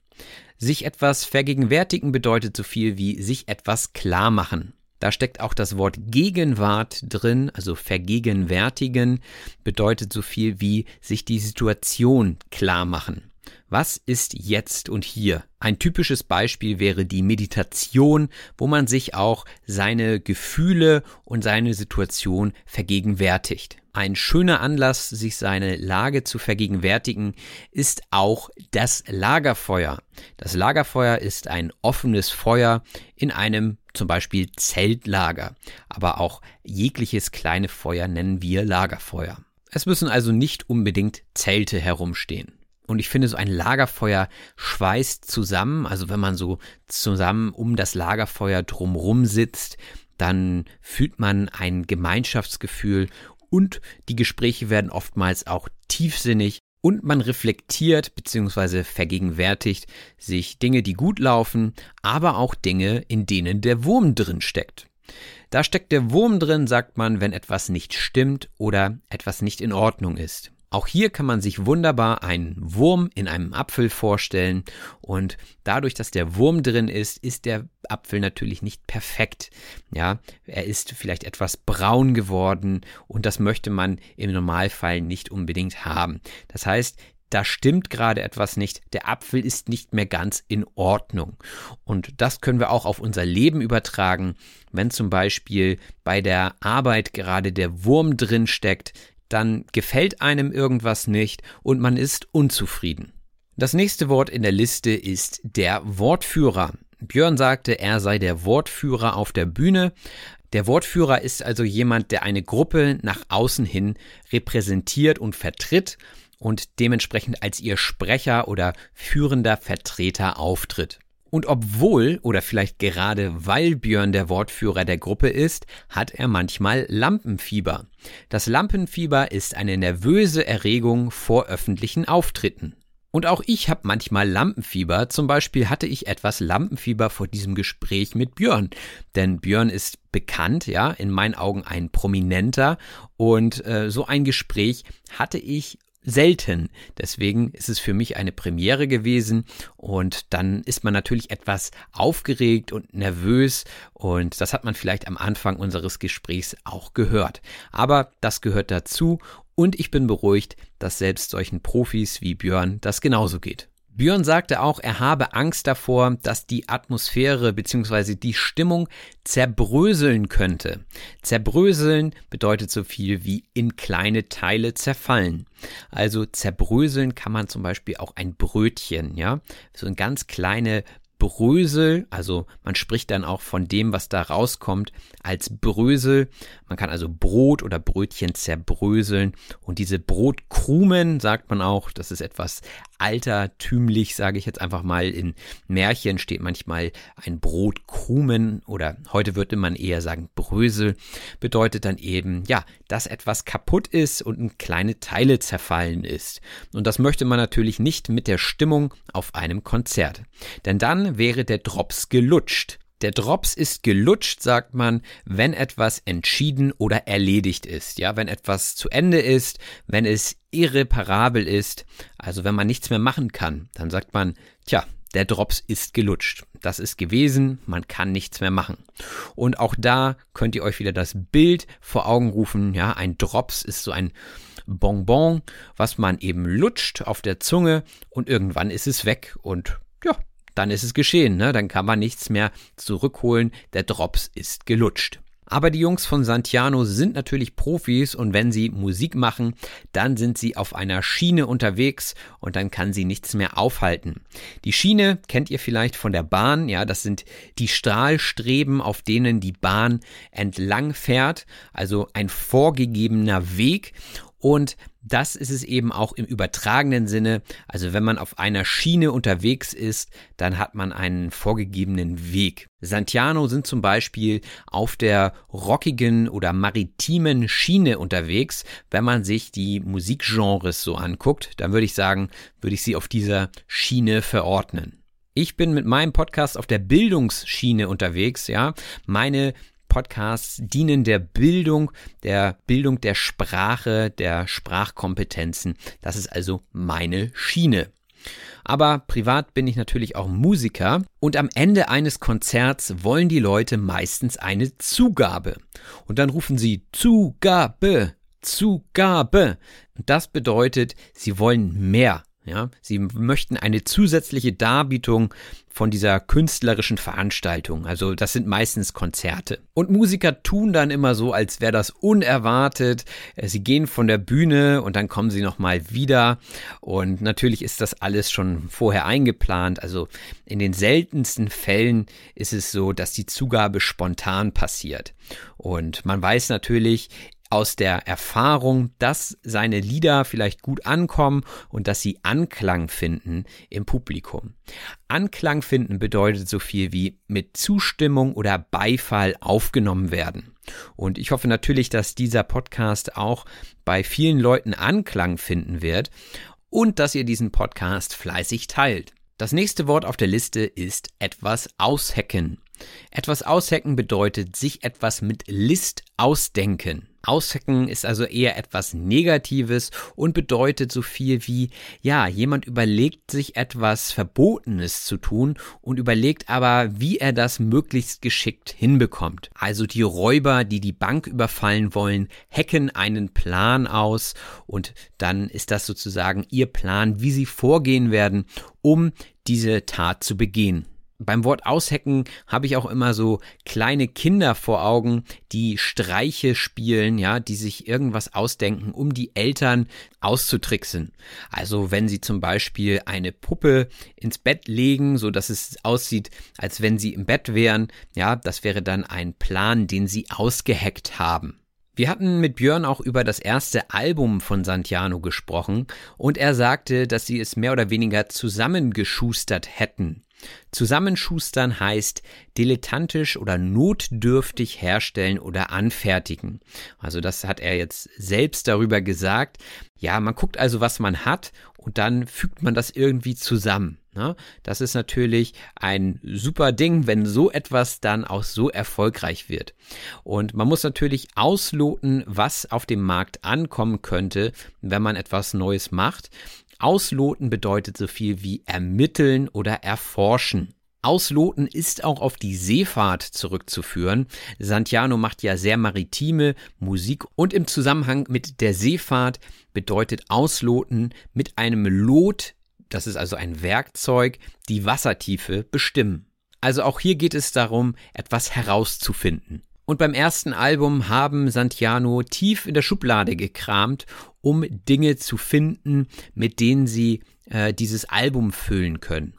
Sich etwas vergegenwärtigen bedeutet so viel wie sich etwas klar machen. Da steckt auch das Wort Gegenwart drin, also vergegenwärtigen bedeutet so viel wie sich die Situation klar machen. Was ist jetzt und hier? Ein typisches Beispiel wäre die Meditation, wo man sich auch seine Gefühle und seine Situation vergegenwärtigt. Ein schöner Anlass, sich seine Lage zu vergegenwärtigen, ist auch das Lagerfeuer. Das Lagerfeuer ist ein offenes Feuer in einem zum Beispiel Zeltlager, aber auch jegliches kleine Feuer nennen wir Lagerfeuer. Es müssen also nicht unbedingt Zelte herumstehen. Und ich finde, so ein Lagerfeuer schweißt zusammen. Also wenn man so zusammen um das Lagerfeuer drumrum sitzt, dann fühlt man ein Gemeinschaftsgefühl und die Gespräche werden oftmals auch tiefsinnig und man reflektiert bzw. vergegenwärtigt sich Dinge, die gut laufen, aber auch Dinge, in denen der Wurm drin steckt. Da steckt der Wurm drin, sagt man, wenn etwas nicht stimmt oder etwas nicht in Ordnung ist. Auch hier kann man sich wunderbar einen Wurm in einem Apfel vorstellen und dadurch, dass der Wurm drin ist, ist der Apfel natürlich nicht perfekt. Ja, er ist vielleicht etwas braun geworden und das möchte man im Normalfall nicht unbedingt haben. Das heißt, da stimmt gerade etwas nicht, der Apfel ist nicht mehr ganz in Ordnung. Und das können wir auch auf unser Leben übertragen, wenn zum Beispiel bei der Arbeit gerade der Wurm drin steckt, dann gefällt einem irgendwas nicht und man ist unzufrieden. Das nächste Wort in der Liste ist der Wortführer. Björn sagte, er sei der Wortführer auf der Bühne. Der Wortführer ist also jemand, der eine Gruppe nach außen hin repräsentiert und vertritt und dementsprechend als ihr Sprecher oder führender Vertreter auftritt. Und obwohl oder vielleicht gerade weil Björn der Wortführer der Gruppe ist, hat er manchmal Lampenfieber. Das Lampenfieber ist eine nervöse Erregung vor öffentlichen Auftritten. Und auch ich habe manchmal Lampenfieber. Zum Beispiel hatte ich etwas Lampenfieber vor diesem Gespräch mit Björn. Denn Björn ist bekannt, ja, in meinen Augen ein Prominenter. Und äh, so ein Gespräch hatte ich selten. Deswegen ist es für mich eine Premiere gewesen und dann ist man natürlich etwas aufgeregt und nervös und das hat man vielleicht am Anfang unseres Gesprächs auch gehört. Aber das gehört dazu und ich bin beruhigt, dass selbst solchen Profis wie Björn das genauso geht. Björn sagte auch, er habe Angst davor, dass die Atmosphäre bzw. die Stimmung zerbröseln könnte. Zerbröseln bedeutet so viel wie in kleine Teile zerfallen. Also zerbröseln kann man zum Beispiel auch ein Brötchen, ja, so in ganz kleine Brösel, also man spricht dann auch von dem, was da rauskommt, als Brösel. Man kann also Brot oder Brötchen zerbröseln und diese Brotkrumen sagt man auch, das ist etwas altertümlich, sage ich jetzt einfach mal. In Märchen steht manchmal ein Brotkrumen oder heute würde man eher sagen Brösel, bedeutet dann eben, ja, dass etwas kaputt ist und in kleine Teile zerfallen ist. Und das möchte man natürlich nicht mit der Stimmung auf einem Konzert. Denn dann wäre der Drops gelutscht. Der Drops ist gelutscht, sagt man, wenn etwas entschieden oder erledigt ist. Ja, wenn etwas zu Ende ist, wenn es irreparabel ist, also wenn man nichts mehr machen kann, dann sagt man, tja, der Drops ist gelutscht. Das ist gewesen, man kann nichts mehr machen. Und auch da könnt ihr euch wieder das Bild vor Augen rufen. Ja, ein Drops ist so ein Bonbon, was man eben lutscht auf der Zunge und irgendwann ist es weg und ja, dann ist es geschehen, ne? dann kann man nichts mehr zurückholen, der Drops ist gelutscht. Aber die Jungs von Santiano sind natürlich Profis und wenn sie Musik machen, dann sind sie auf einer Schiene unterwegs und dann kann sie nichts mehr aufhalten. Die Schiene kennt ihr vielleicht von der Bahn, ja, das sind die Strahlstreben, auf denen die Bahn entlang fährt, also ein vorgegebener Weg und das ist es eben auch im übertragenen Sinne. Also wenn man auf einer Schiene unterwegs ist, dann hat man einen vorgegebenen Weg. Santiano sind zum Beispiel auf der rockigen oder maritimen Schiene unterwegs. Wenn man sich die Musikgenres so anguckt, dann würde ich sagen, würde ich sie auf dieser Schiene verordnen. Ich bin mit meinem Podcast auf der Bildungsschiene unterwegs, ja. Meine Podcasts dienen der Bildung, der Bildung der Sprache, der Sprachkompetenzen. Das ist also meine Schiene. Aber privat bin ich natürlich auch Musiker und am Ende eines Konzerts wollen die Leute meistens eine Zugabe. Und dann rufen sie Zugabe, Zugabe. Und das bedeutet, sie wollen mehr. Ja, sie möchten eine zusätzliche Darbietung von dieser künstlerischen Veranstaltung. Also das sind meistens Konzerte. Und Musiker tun dann immer so, als wäre das unerwartet. Äh, sie gehen von der Bühne und dann kommen sie nochmal wieder. Und natürlich ist das alles schon vorher eingeplant. Also in den seltensten Fällen ist es so, dass die Zugabe spontan passiert. Und man weiß natürlich, aus der Erfahrung, dass seine Lieder vielleicht gut ankommen und dass sie Anklang finden im Publikum. Anklang finden bedeutet so viel wie mit Zustimmung oder Beifall aufgenommen werden. Und ich hoffe natürlich, dass dieser Podcast auch bei vielen Leuten Anklang finden wird und dass ihr diesen Podcast fleißig teilt. Das nächste Wort auf der Liste ist etwas aushecken. Etwas aushecken bedeutet sich etwas mit List ausdenken. Aushacken ist also eher etwas Negatives und bedeutet so viel wie, ja, jemand überlegt sich etwas Verbotenes zu tun und überlegt aber, wie er das möglichst geschickt hinbekommt. Also die Räuber, die die Bank überfallen wollen, hacken einen Plan aus und dann ist das sozusagen ihr Plan, wie sie vorgehen werden, um diese Tat zu begehen beim Wort aushecken habe ich auch immer so kleine Kinder vor Augen, die Streiche spielen, ja, die sich irgendwas ausdenken, um die Eltern auszutricksen. Also wenn sie zum Beispiel eine Puppe ins Bett legen, so dass es aussieht, als wenn sie im Bett wären, ja, das wäre dann ein Plan, den sie ausgeheckt haben. Wir hatten mit Björn auch über das erste Album von Santiano gesprochen und er sagte, dass sie es mehr oder weniger zusammengeschustert hätten. Zusammenschustern heißt dilettantisch oder notdürftig herstellen oder anfertigen. Also das hat er jetzt selbst darüber gesagt. Ja, man guckt also, was man hat und dann fügt man das irgendwie zusammen. Ne? Das ist natürlich ein super Ding, wenn so etwas dann auch so erfolgreich wird. Und man muss natürlich ausloten, was auf dem Markt ankommen könnte, wenn man etwas Neues macht. Ausloten bedeutet so viel wie ermitteln oder erforschen. Ausloten ist auch auf die Seefahrt zurückzuführen. Santiano macht ja sehr maritime Musik und im Zusammenhang mit der Seefahrt bedeutet Ausloten mit einem Lot das ist also ein Werkzeug, die Wassertiefe bestimmen. Also auch hier geht es darum, etwas herauszufinden. Und beim ersten Album haben Santiano tief in der Schublade gekramt, um Dinge zu finden, mit denen sie äh, dieses Album füllen können.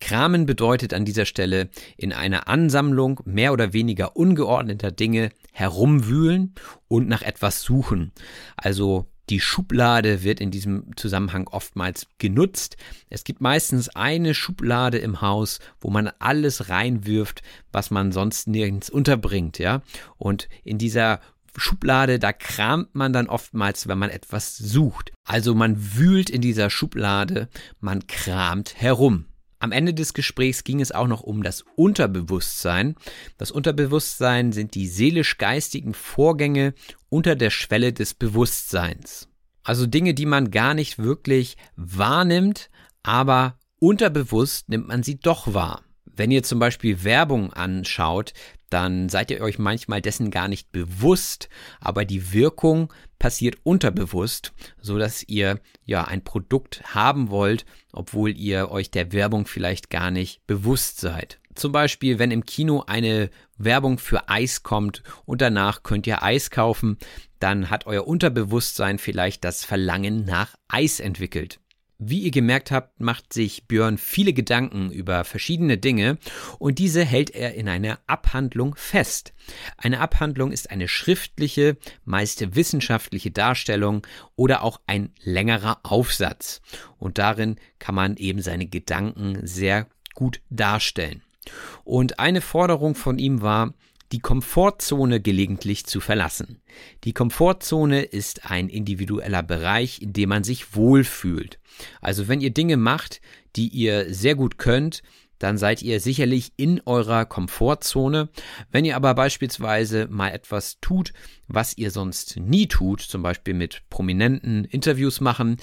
Kramen bedeutet an dieser Stelle in einer Ansammlung mehr oder weniger ungeordneter Dinge herumwühlen und nach etwas suchen. Also die Schublade wird in diesem Zusammenhang oftmals genutzt. Es gibt meistens eine Schublade im Haus, wo man alles reinwirft, was man sonst nirgends unterbringt, ja. Und in dieser Schublade, da kramt man dann oftmals, wenn man etwas sucht. Also man wühlt in dieser Schublade, man kramt herum. Am Ende des Gesprächs ging es auch noch um das Unterbewusstsein. Das Unterbewusstsein sind die seelisch-geistigen Vorgänge unter der Schwelle des Bewusstseins. Also Dinge, die man gar nicht wirklich wahrnimmt, aber unterbewusst nimmt man sie doch wahr. Wenn ihr zum Beispiel Werbung anschaut, dann seid ihr euch manchmal dessen gar nicht bewusst, aber die Wirkung passiert unterbewusst, so dass ihr ja ein Produkt haben wollt, obwohl ihr euch der Werbung vielleicht gar nicht bewusst seid. Zum Beispiel, wenn im Kino eine Werbung für Eis kommt und danach könnt ihr Eis kaufen, dann hat euer Unterbewusstsein vielleicht das Verlangen nach Eis entwickelt. Wie ihr gemerkt habt, macht sich Björn viele Gedanken über verschiedene Dinge und diese hält er in einer Abhandlung fest. Eine Abhandlung ist eine schriftliche, meist wissenschaftliche Darstellung oder auch ein längerer Aufsatz. Und darin kann man eben seine Gedanken sehr gut darstellen. Und eine Forderung von ihm war, die Komfortzone gelegentlich zu verlassen. Die Komfortzone ist ein individueller Bereich, in dem man sich wohlfühlt. Also wenn ihr Dinge macht, die ihr sehr gut könnt, dann seid ihr sicherlich in eurer Komfortzone. Wenn ihr aber beispielsweise mal etwas tut, was ihr sonst nie tut, zum Beispiel mit prominenten Interviews machen,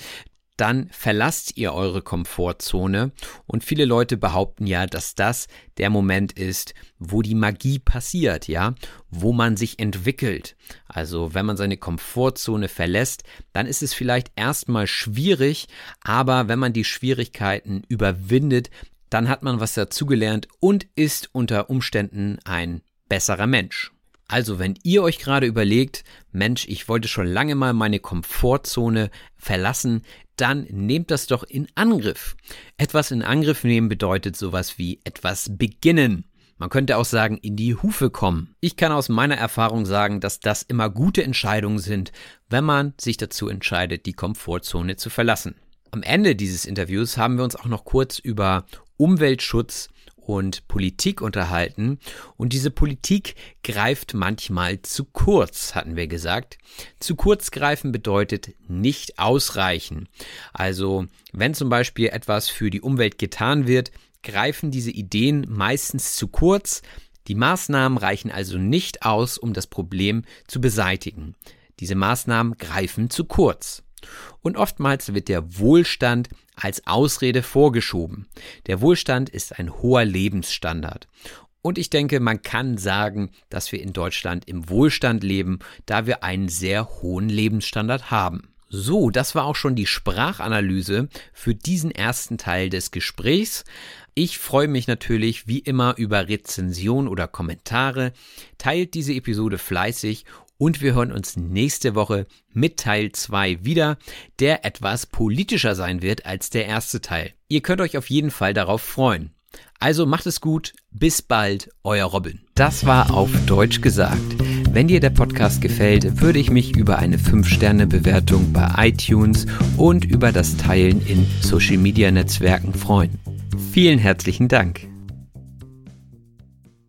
dann verlasst ihr eure Komfortzone und viele Leute behaupten ja, dass das der Moment ist, wo die Magie passiert, ja, wo man sich entwickelt. Also, wenn man seine Komfortzone verlässt, dann ist es vielleicht erstmal schwierig, aber wenn man die Schwierigkeiten überwindet, dann hat man was dazugelernt und ist unter Umständen ein besserer Mensch. Also, wenn ihr euch gerade überlegt, Mensch, ich wollte schon lange mal meine Komfortzone verlassen, dann nehmt das doch in Angriff. Etwas in Angriff nehmen bedeutet sowas wie etwas beginnen. Man könnte auch sagen, in die Hufe kommen. Ich kann aus meiner Erfahrung sagen, dass das immer gute Entscheidungen sind, wenn man sich dazu entscheidet, die Komfortzone zu verlassen. Am Ende dieses Interviews haben wir uns auch noch kurz über Umweltschutz und Politik unterhalten. Und diese Politik greift manchmal zu kurz, hatten wir gesagt. Zu kurz greifen bedeutet nicht ausreichen. Also wenn zum Beispiel etwas für die Umwelt getan wird, greifen diese Ideen meistens zu kurz. Die Maßnahmen reichen also nicht aus, um das Problem zu beseitigen. Diese Maßnahmen greifen zu kurz. Und oftmals wird der Wohlstand als Ausrede vorgeschoben. Der Wohlstand ist ein hoher Lebensstandard. Und ich denke, man kann sagen, dass wir in Deutschland im Wohlstand leben, da wir einen sehr hohen Lebensstandard haben. So, das war auch schon die Sprachanalyse für diesen ersten Teil des Gesprächs. Ich freue mich natürlich wie immer über Rezension oder Kommentare. Teilt diese Episode fleißig und wir hören uns nächste Woche mit Teil 2 wieder, der etwas politischer sein wird als der erste Teil. Ihr könnt euch auf jeden Fall darauf freuen. Also macht es gut, bis bald, euer Robin. Das war auf Deutsch gesagt. Wenn dir der Podcast gefällt, würde ich mich über eine 5-Sterne-Bewertung bei iTunes und über das Teilen in Social-Media-Netzwerken freuen. Vielen herzlichen Dank.